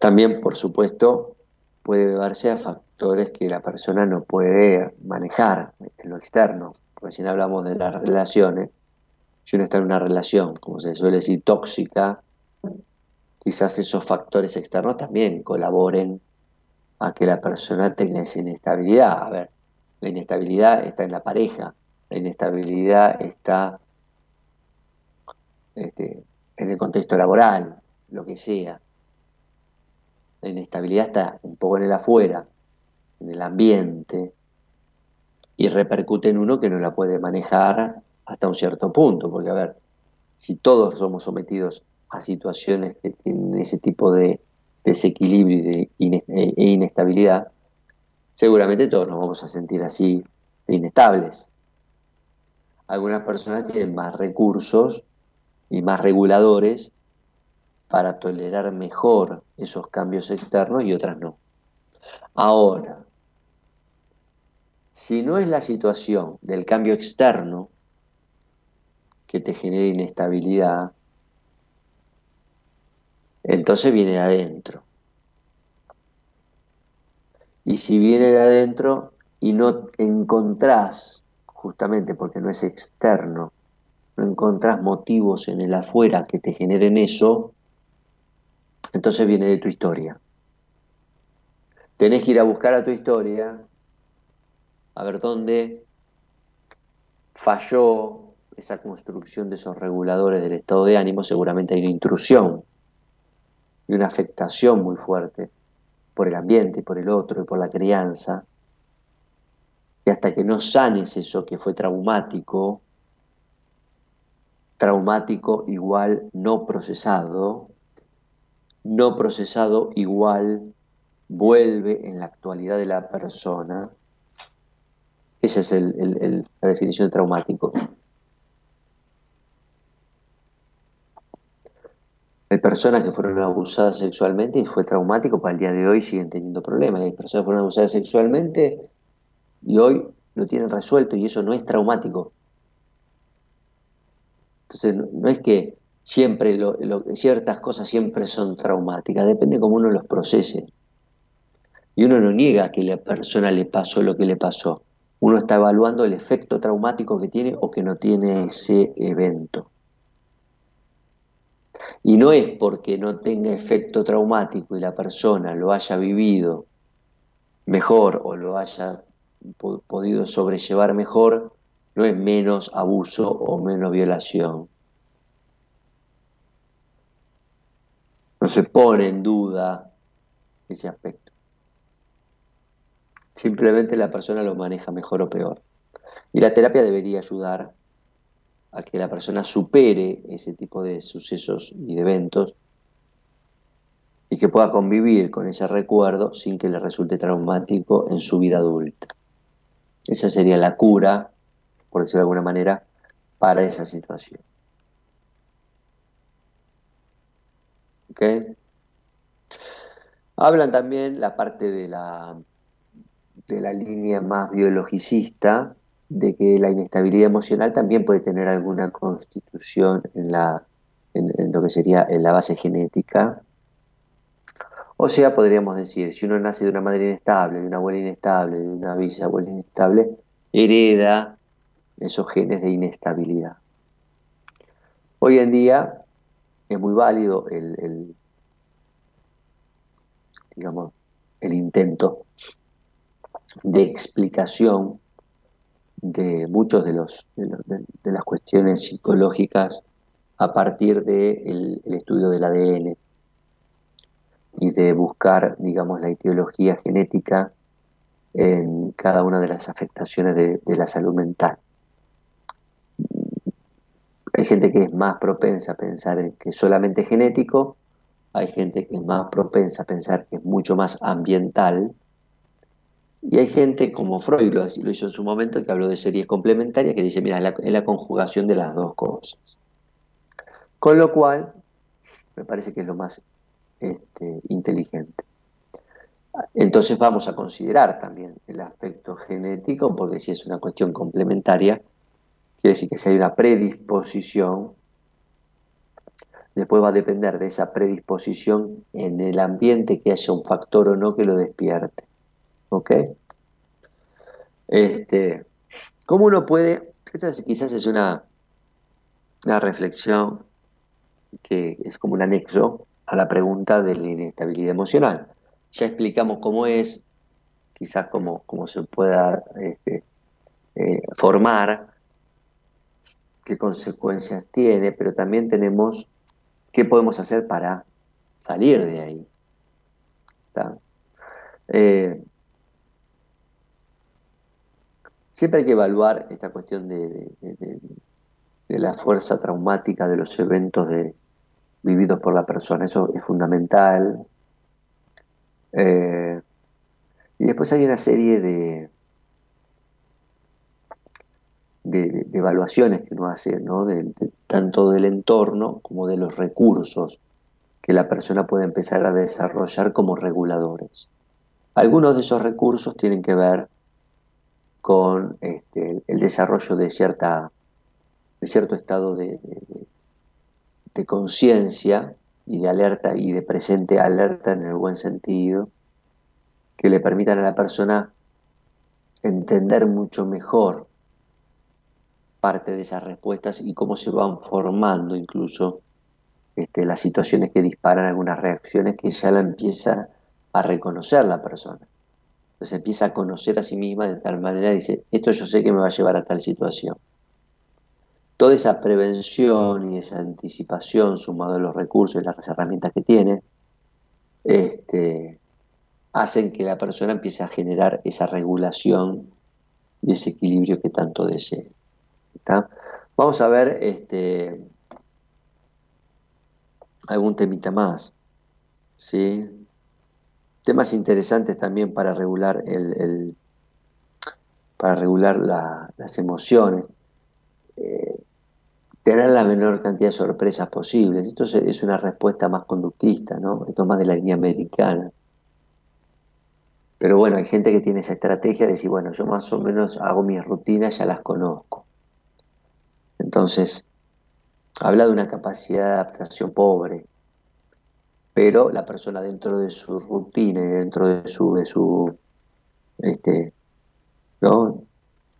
También, por supuesto, puede deberse a factores que la persona no puede manejar en lo externo. Recién hablamos de las relaciones. Si uno está en una relación, como se suele decir, tóxica, quizás esos factores externos también colaboren a que la persona tenga esa inestabilidad. A ver, la inestabilidad está en la pareja, la inestabilidad está este, en el contexto laboral, lo que sea. La inestabilidad está un poco en el afuera, en el ambiente, y repercute en uno que no la puede manejar hasta un cierto punto, porque a ver, si todos somos sometidos a situaciones que tienen ese tipo de desequilibrio e, e inestabilidad, seguramente todos nos vamos a sentir así inestables. Algunas personas tienen más recursos y más reguladores para tolerar mejor esos cambios externos y otras no. Ahora, si no es la situación del cambio externo que te genera inestabilidad, entonces viene de adentro. Y si viene de adentro y no encontrás, justamente porque no es externo, no encontrás motivos en el afuera que te generen eso, entonces viene de tu historia. Tenés que ir a buscar a tu historia, a ver dónde falló esa construcción de esos reguladores del estado de ánimo, seguramente hay una intrusión y una afectación muy fuerte por el ambiente, por el otro y por la crianza. Y hasta que no sanes eso que fue traumático, traumático igual no procesado, no procesado igual vuelve en la actualidad de la persona. Esa es la definición de traumático. Hay personas que fueron abusadas sexualmente y fue traumático, para el día de hoy siguen teniendo problemas. Hay personas que fueron abusadas sexualmente y hoy lo tienen resuelto y eso no es traumático. Entonces, no, es que siempre ciertas cosas siempre son traumáticas, depende cómo uno los procese. Y uno no niega que la persona le pasó lo que le pasó. Uno está evaluando el efecto traumático que tiene o que no tiene ese evento. Y no es porque no tenga efecto traumático y la persona lo haya vivido mejor o lo haya podido sobrellevar mejor, no es menos abuso o menos violación. No se pone en duda ese aspecto. Simplemente la persona lo maneja mejor o peor. Y la terapia debería ayudar a que la persona supere ese tipo de sucesos y de eventos y que pueda convivir con ese recuerdo sin que le resulte traumático en su vida adulta. Esa sería la cura, por decirlo de alguna manera, para esa situación. Hablan también la parte de la, de la línea más biologicista, de que la inestabilidad emocional también puede tener alguna constitución en, la, en, lo que sería en la base genética. O sea, podríamos decir, si uno nace de una madre inestable, de una abuela inestable, de una bisabuela inestable, hereda esos genes de inestabilidad. Hoy en día es muy válido el, digamos, el intento de explicación de muchos de los de, las cuestiones psicológicas a partir del de estudio del ADN y de buscar, digamos, la ideología genética en cada una de las afectaciones de, de la salud mental. Hay gente que es más propensa a pensar en que es solamente genético, hay gente que es más propensa a pensar que es mucho más ambiental, y hay gente como Freud lo, hizo en su momento, que habló de series complementarias, que dice, mira, es la, conjugación de las dos cosas. Con lo cual, me parece que es lo más este, inteligente. Entonces vamos a considerar también el aspecto genético, porque si es una cuestión complementaria, quiere decir que si hay una predisposición después va a depender de esa predisposición en el ambiente que haya un factor o no que lo despierte. ¿Ok? Este, ¿Cómo uno puede, esta quizás es una, una reflexión que es como un anexo a la pregunta de la inestabilidad emocional. Ya explicamos cómo es, quizás cómo, cómo se pueda este, eh, formar, qué consecuencias tiene, pero también tenemos qué podemos hacer para salir de ahí. Eh, siempre hay que evaluar esta cuestión de, la fuerza traumática de los eventos vividos por la persona. Eso es fundamental. Eh, y después hay una serie de, de, evaluaciones que uno hace, ¿no? tanto del entorno como de los recursos que la persona puede empezar a desarrollar como reguladores. Algunos de esos recursos tienen que ver con este, el desarrollo de, cierta, de cierto estado de, de conciencia y de alerta y de presente alerta en el buen sentido, que le permitan a la persona entender mucho mejor parte de esas respuestas y cómo se van formando incluso este, las situaciones que disparan algunas reacciones que ya la empieza a reconocer la persona. Entonces empieza a conocer a sí misma de tal manera, dice, esto yo sé que me va a llevar a tal situación. Toda esa prevención y esa anticipación, sumado a los recursos y las herramientas que tiene, este, hacen que la persona empiece a generar esa regulación y ese equilibrio que tanto desea. Vamos a ver este, algún temita más. ¿sí? Temas interesantes también para regular, el, para regular las emociones. Eh, tener la menor cantidad de sorpresas posibles. Esto es una respuesta más conductista, ¿no? Esto es más de la línea americana. Pero bueno, hay gente que tiene esa estrategia de decir, bueno, yo más o menos hago mis rutinas, ya las conozco. Entonces, habla de una capacidad de adaptación pobre, pero la persona dentro de su rutina y dentro de su, de su, este, ¿no?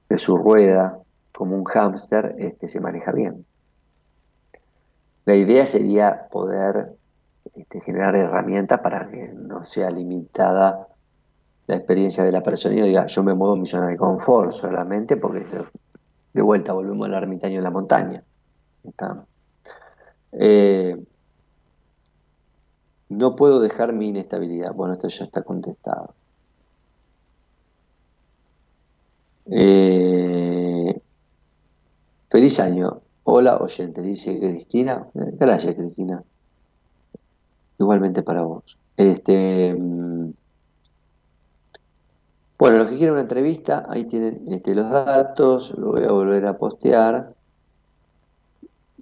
de su rueda, como un hámster, este, se maneja bien. La idea sería poder este, generar herramientas para que no sea limitada la experiencia de la persona y diga, yo me muevo en mi zona de confort solamente porque de vuelta, volvemos al ermitaño de la montaña. Eh, no puedo dejar mi inestabilidad. Bueno, esto ya está contestado. Eh, feliz año. Hola, oyente, dice Cristina. Gracias, Cristina. Igualmente para vos. Este. Mm, bueno, los que quieren una entrevista, ahí tienen este, los datos, lo voy a volver a postear.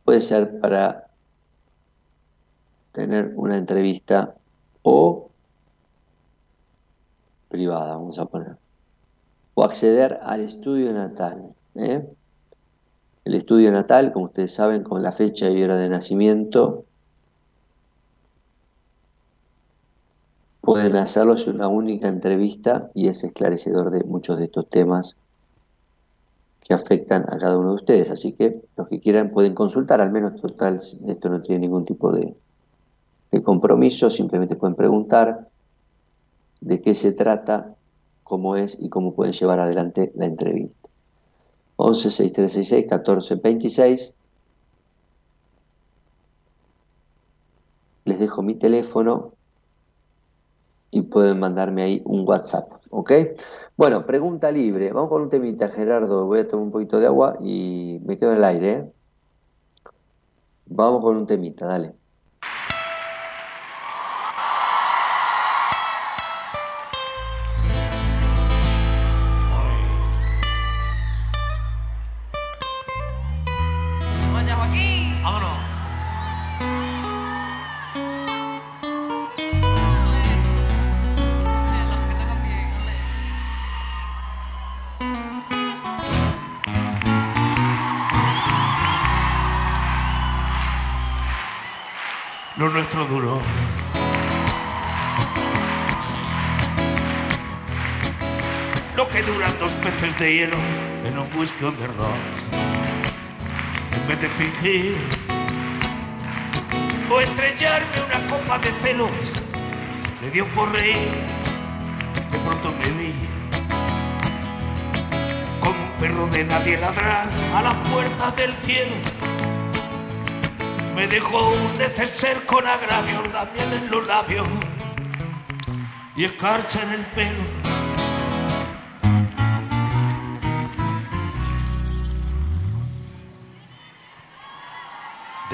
Puede ser para tener una entrevista o privada, vamos a poner. O acceder al estudio natal. ¿eh? El estudio natal, como ustedes saben, con la fecha y hora de nacimiento pueden hacerlo, es una única entrevista y es esclarecedor de muchos de estos temas que afectan a cada uno de ustedes. Así que los que quieran pueden consultar, al menos total, esto no tiene ningún tipo de, compromiso, simplemente pueden preguntar de qué se trata, cómo es y cómo pueden llevar adelante la entrevista. 11 6366 1426 Les dejo mi teléfono y pueden mandarme ahí un WhatsApp, ¿ok? Bueno, pregunta libre. Vamos con un temita, Gerardo. Voy a tomar un poquito de agua y me quedo en el aire. ¿eh? Vamos con un temita, dale. En un whisky on. En vez de fingir o estrellarme una copa de celos, le dio por reír. De pronto me vi como un perro de nadie ladrar a la puerta del cielo me dejó un neceser con agravio, la miel en los labios y escarcha en el pelo.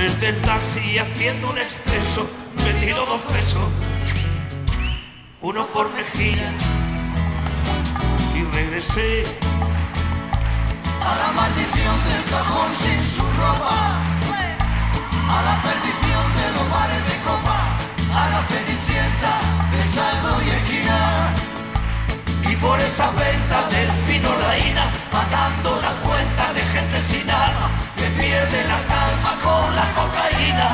Desde el taxi haciendo un exceso, me dos pesos, uno por mejilla y regresé a la maldición del cajón sin su ropa a la perdición de los bares de copa, a la cenicienta de saldo y esquina. Y por esas ventas del fino laína, pagando la cuenta de gente sin alma, que pierde la con la cocaína.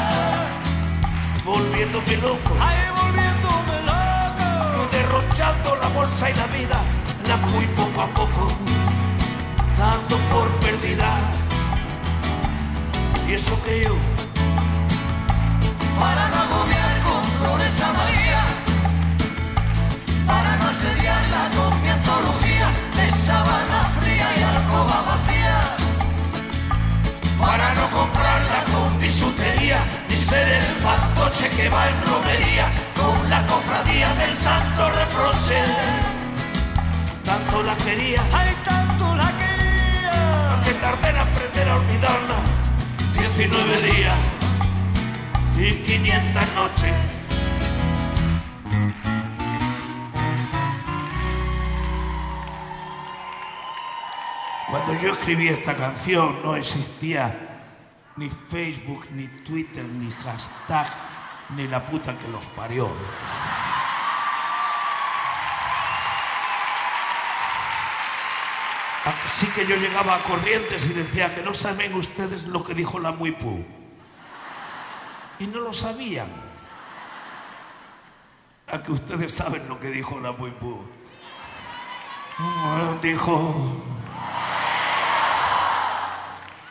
Volviéndome loco, ay, volviéndome loco, derrochando la bolsa y la vida, la fui poco a poco, dando por perdida. Y eso que yo para no agobiar con flores a María, para no asediarla con mi antología de sábana fría y alcoba vacía, para no comprarla con bisutería, ni ser el fantoche que va en romería con la cofradía del santo reproche. Tanto la quería, ay, tanto la quería, que tardé en aprender a olvidarla, 19 días y 500 noches. Cuando yo escribí esta canción no existía ni Facebook, ni Twitter, ni hashtag, ni la puta que los parió. Así que yo llegaba a Corrientes y decía que no saben ustedes lo que dijo la Muipú y no lo sabían. A que ustedes saben lo que dijo la muy Dijo.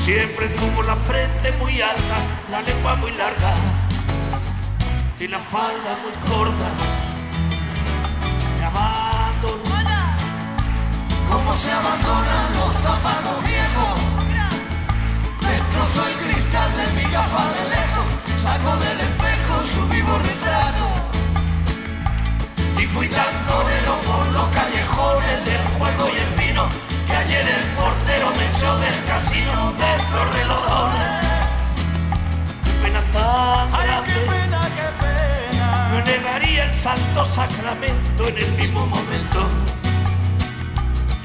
Siempre tuvo la frente muy alta, la lengua muy larga y la falda muy corta. Me abandono. Como se abandonan los zapatos viejos. Destrozó el cristal de mi gafa de lejos, saco del espejo su vivo retrato. Y fui tan torero por los callejones del juego y el vino, que ayer el portero me echó del casino de los relojones. Qué pena tan grande. qué pena, qué pena. Me negaría el santo sacramento en el mismo momento.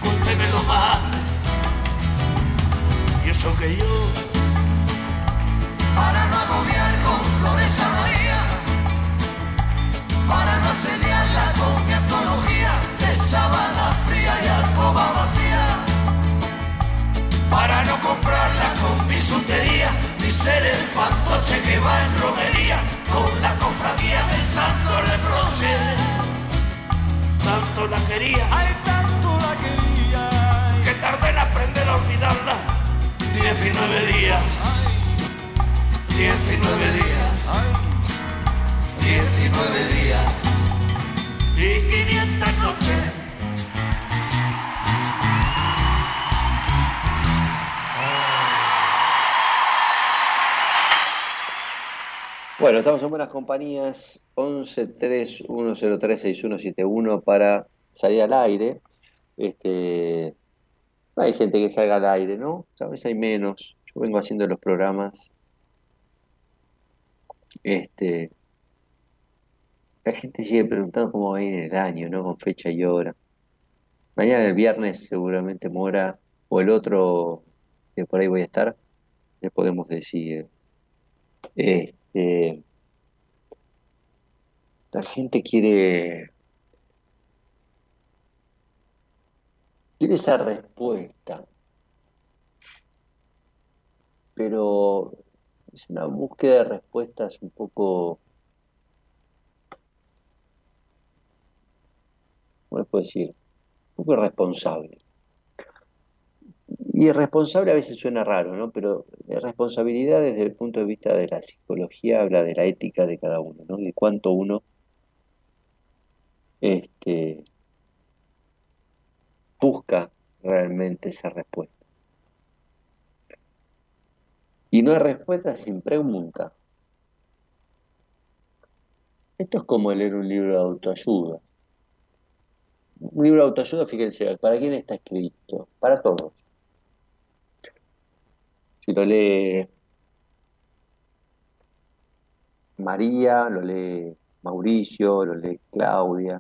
Cuéntemelo más. Y eso que yo para no agobiar con flores a María, para no asediarla con mi antología de sábana fría y alcoba vacía, para no comprarla con bisutería ni ser el fantoche que va en romería con la cofradía del santo reproche. Tanto la quería, ay, tanto la quería, que tardé en aprender a olvidarla. 19 días, ay. 19 días, 19 días y 500 noches. Bueno, estamos en buenas compañías. 1131036171 para salir al aire. Este, hay gente que salga al aire, ¿no? A veces hay menos. Yo vengo haciendo los programas. Este, la gente sigue preguntando cómo va a ir el año, ¿no? Con fecha y hora. Mañana el viernes seguramente Mora o el otro que por ahí voy a estar, le podemos decir. Este, la gente quiere quiere esa respuesta, pero es una búsqueda de respuestas un poco, ¿cómo puedo decir? Un poco irresponsable. Y irresponsable a veces suena raro, ¿no? Pero responsabilidad desde el punto de vista de la psicología habla de la ética de cada uno, ¿no? De cuánto uno este, busca realmente esa respuesta. Y no hay respuesta sin pregunta. Esto es como leer un libro de autoayuda. Un libro de autoayuda, fíjense, ¿para quién está escrito? Para todos. Si lo lee María, lo lee Mauricio, lo lee Claudia,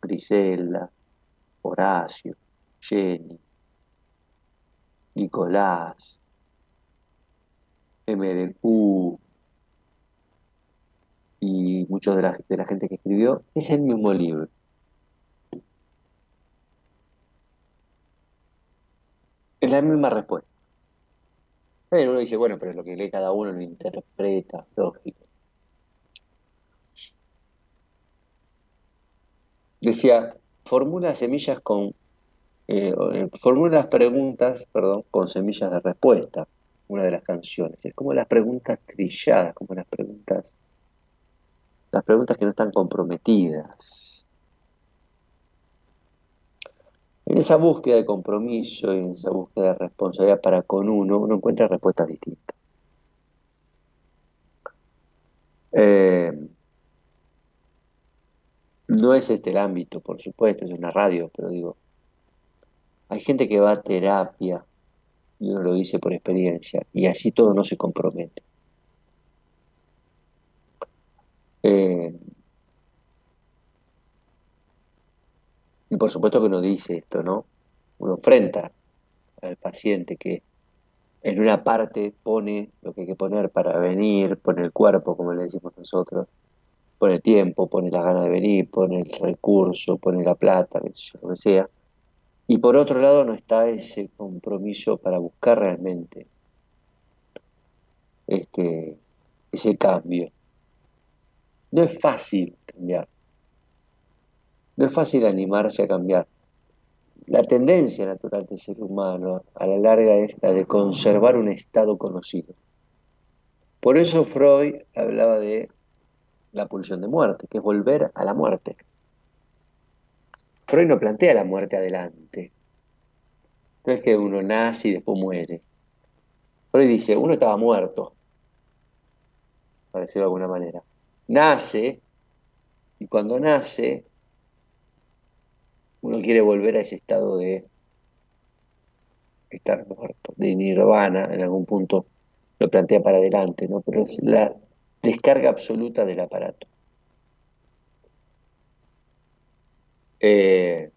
Griselda, Horacio, Jenny, Nicolás, MDQ y muchos de la, de la gente que escribió, es el mismo libro. Es la misma respuesta. Uno dice, bueno, pero lo que lee cada uno lo interpreta, lógico. Decía, formula semillas con, eh, formula las preguntas, perdón, con semillas de respuesta, una de las canciones. Es como las preguntas trilladas, como las preguntas, las preguntas que no están comprometidas. En esa búsqueda de compromiso y en esa búsqueda de responsabilidad para con uno, uno encuentra respuestas distintas. Eh, no es este el ámbito, por supuesto, es una radio, pero digo, hay gente que va a terapia, y uno lo dice por experiencia, y así todo no se compromete. Eh, Y por supuesto que uno dice esto, ¿no? Uno enfrenta al paciente que en una parte pone lo que hay que poner para venir, pone el cuerpo, como le decimos nosotros, pone el tiempo, pone la gana de venir, pone el recurso, pone la plata, lo que sea. Y por otro lado no está ese compromiso para buscar realmente este, ese cambio. No es fácil cambiar. No es fácil animarse a cambiar. La tendencia natural del ser humano a la larga es la de conservar un estado conocido. Por eso Freud hablaba de la pulsión de muerte, que es volver a la muerte. Freud no plantea la muerte adelante. No es que uno nace y después muere. Freud dice, uno estaba muerto, para decirlo de alguna manera. Nace, y cuando nace, uno quiere volver a ese estado de estar muerto, de nirvana, en algún punto lo plantea para adelante, ¿no? Pero es la descarga absoluta del aparato. Eh,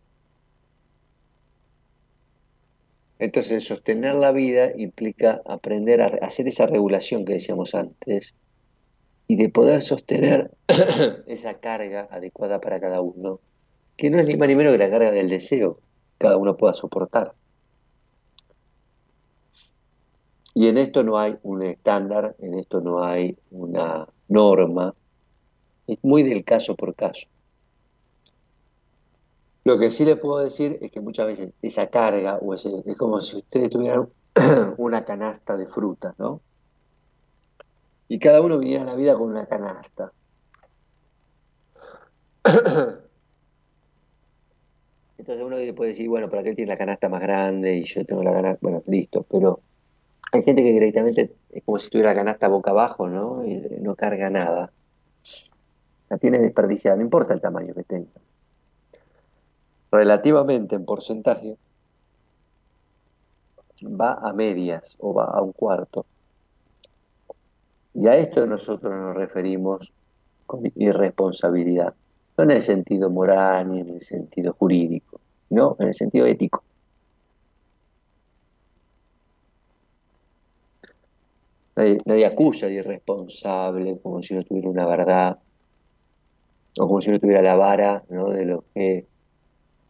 entonces, sostener la vida implica aprender a hacer esa regulación que decíamos antes y de poder sostener esa carga adecuada para cada uno que no es ni más ni menos que la carga del deseo, cada uno pueda soportar. Y en esto no hay un estándar, en esto no hay una norma, es muy del caso por caso. Lo que sí les puedo decir es que muchas veces esa carga, es como si ustedes tuvieran una canasta de frutas, ¿no? Y cada uno viniera a la vida con una canasta. Entonces uno puede decir, bueno, ¿para qué tiene la canasta más grande y yo tengo la canasta? Bueno, listo, pero Hay gente que directamente es como si tuviera la canasta boca abajo, ¿no? Y no carga nada. La tiene desperdiciada, no importa el tamaño que tenga. Relativamente en porcentaje, va a medias o va a un cuarto. Y a esto nosotros nos referimos con irresponsabilidad, no en el sentido moral ni en el sentido jurídico, no, en el sentido ético. Nadie, acusa de irresponsable como si no tuviera una verdad o como si no tuviera la vara de lo que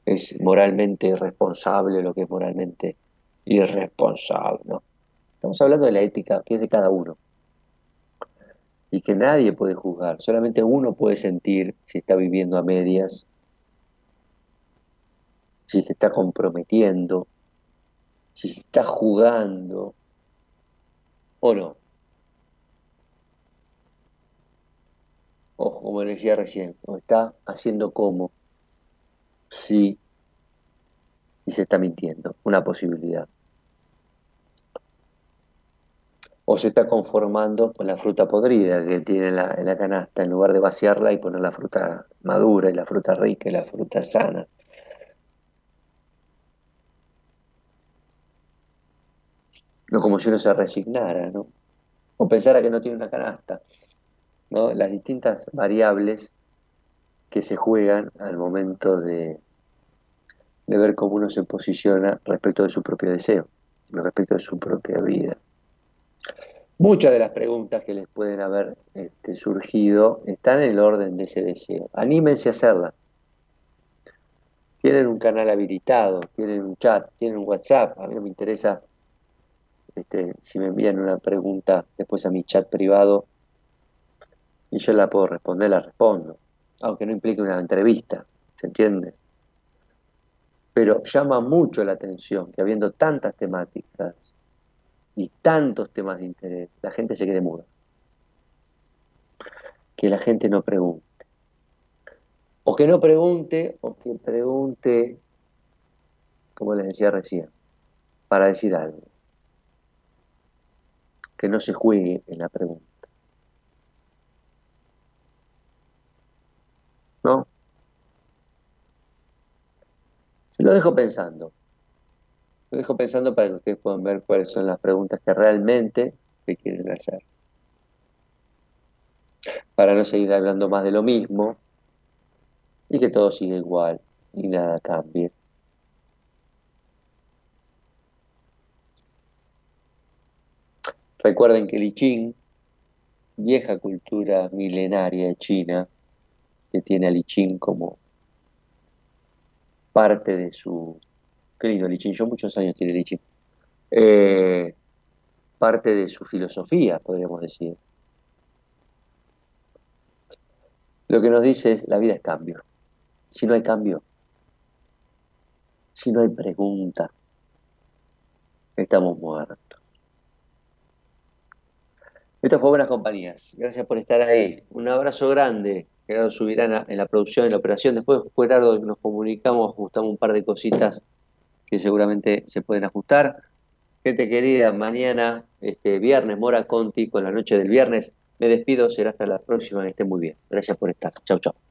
es moralmente responsable, lo que es moralmente irresponsable. ¿no? Estamos hablando de la ética que es de cada uno y que nadie puede juzgar, solamente uno puede sentir si está viviendo a medias, si se está comprometiendo, si se está jugando o no. Ojo, como le decía recién, o está haciendo como si y se está mintiendo, una posibilidad. O se está conformando con la fruta podrida que tiene en la, en la canasta, en lugar de vaciarla y poner la fruta madura y la fruta rica y la fruta sana. No como si uno se resignara, ¿no? O pensara que no tiene una canasta, ¿no? Las distintas variables que se juegan al momento de, de ver cómo uno se posiciona respecto de su propio deseo, respecto de su propia vida. Muchas de las preguntas que les pueden haber este, surgido están en el orden de ese deseo. Anímense a hacerlas. Tienen un canal habilitado, tienen un chat, tienen un WhatsApp. A mí no me interesa este, si me envían una pregunta después a mi chat privado y yo la puedo responder, la respondo, aunque no implique una entrevista, ¿se entiende? Pero llama mucho la atención que habiendo tantas temáticas y tantos temas de interés, la gente se quede muda. Que la gente no pregunte. O que no pregunte, o que pregunte, como les decía recién, para decir algo que no se juegue en la pregunta. ¿No? Se lo dejo pensando. Lo dejo pensando para que ustedes puedan ver cuáles son las preguntas que realmente se quieren hacer. Para no seguir hablando más de lo mismo y que todo siga igual y nada cambie. Recuerden que el I Ching, vieja cultura milenaria de China, que tiene al I Ching como parte de su... Qué lindo Ching, yo muchos años tiene Ching. Eh, parte de su filosofía, podríamos decir. Lo que nos dice es, la vida es cambio. Si no hay cambio, si no hay pregunta, estamos muertos. Esto fue Buenas Compañías. Gracias por estar ahí. Un abrazo grande. Gerardo Subirana en la producción y la operación. Después, Gerardo, nos comunicamos, ajustamos un par de cositas que seguramente se pueden ajustar. Gente querida, mañana, este viernes, Mora Conti, con la noche del viernes. Me despido, será hasta la próxima, que estén muy bien. Gracias por estar. Chau, chau.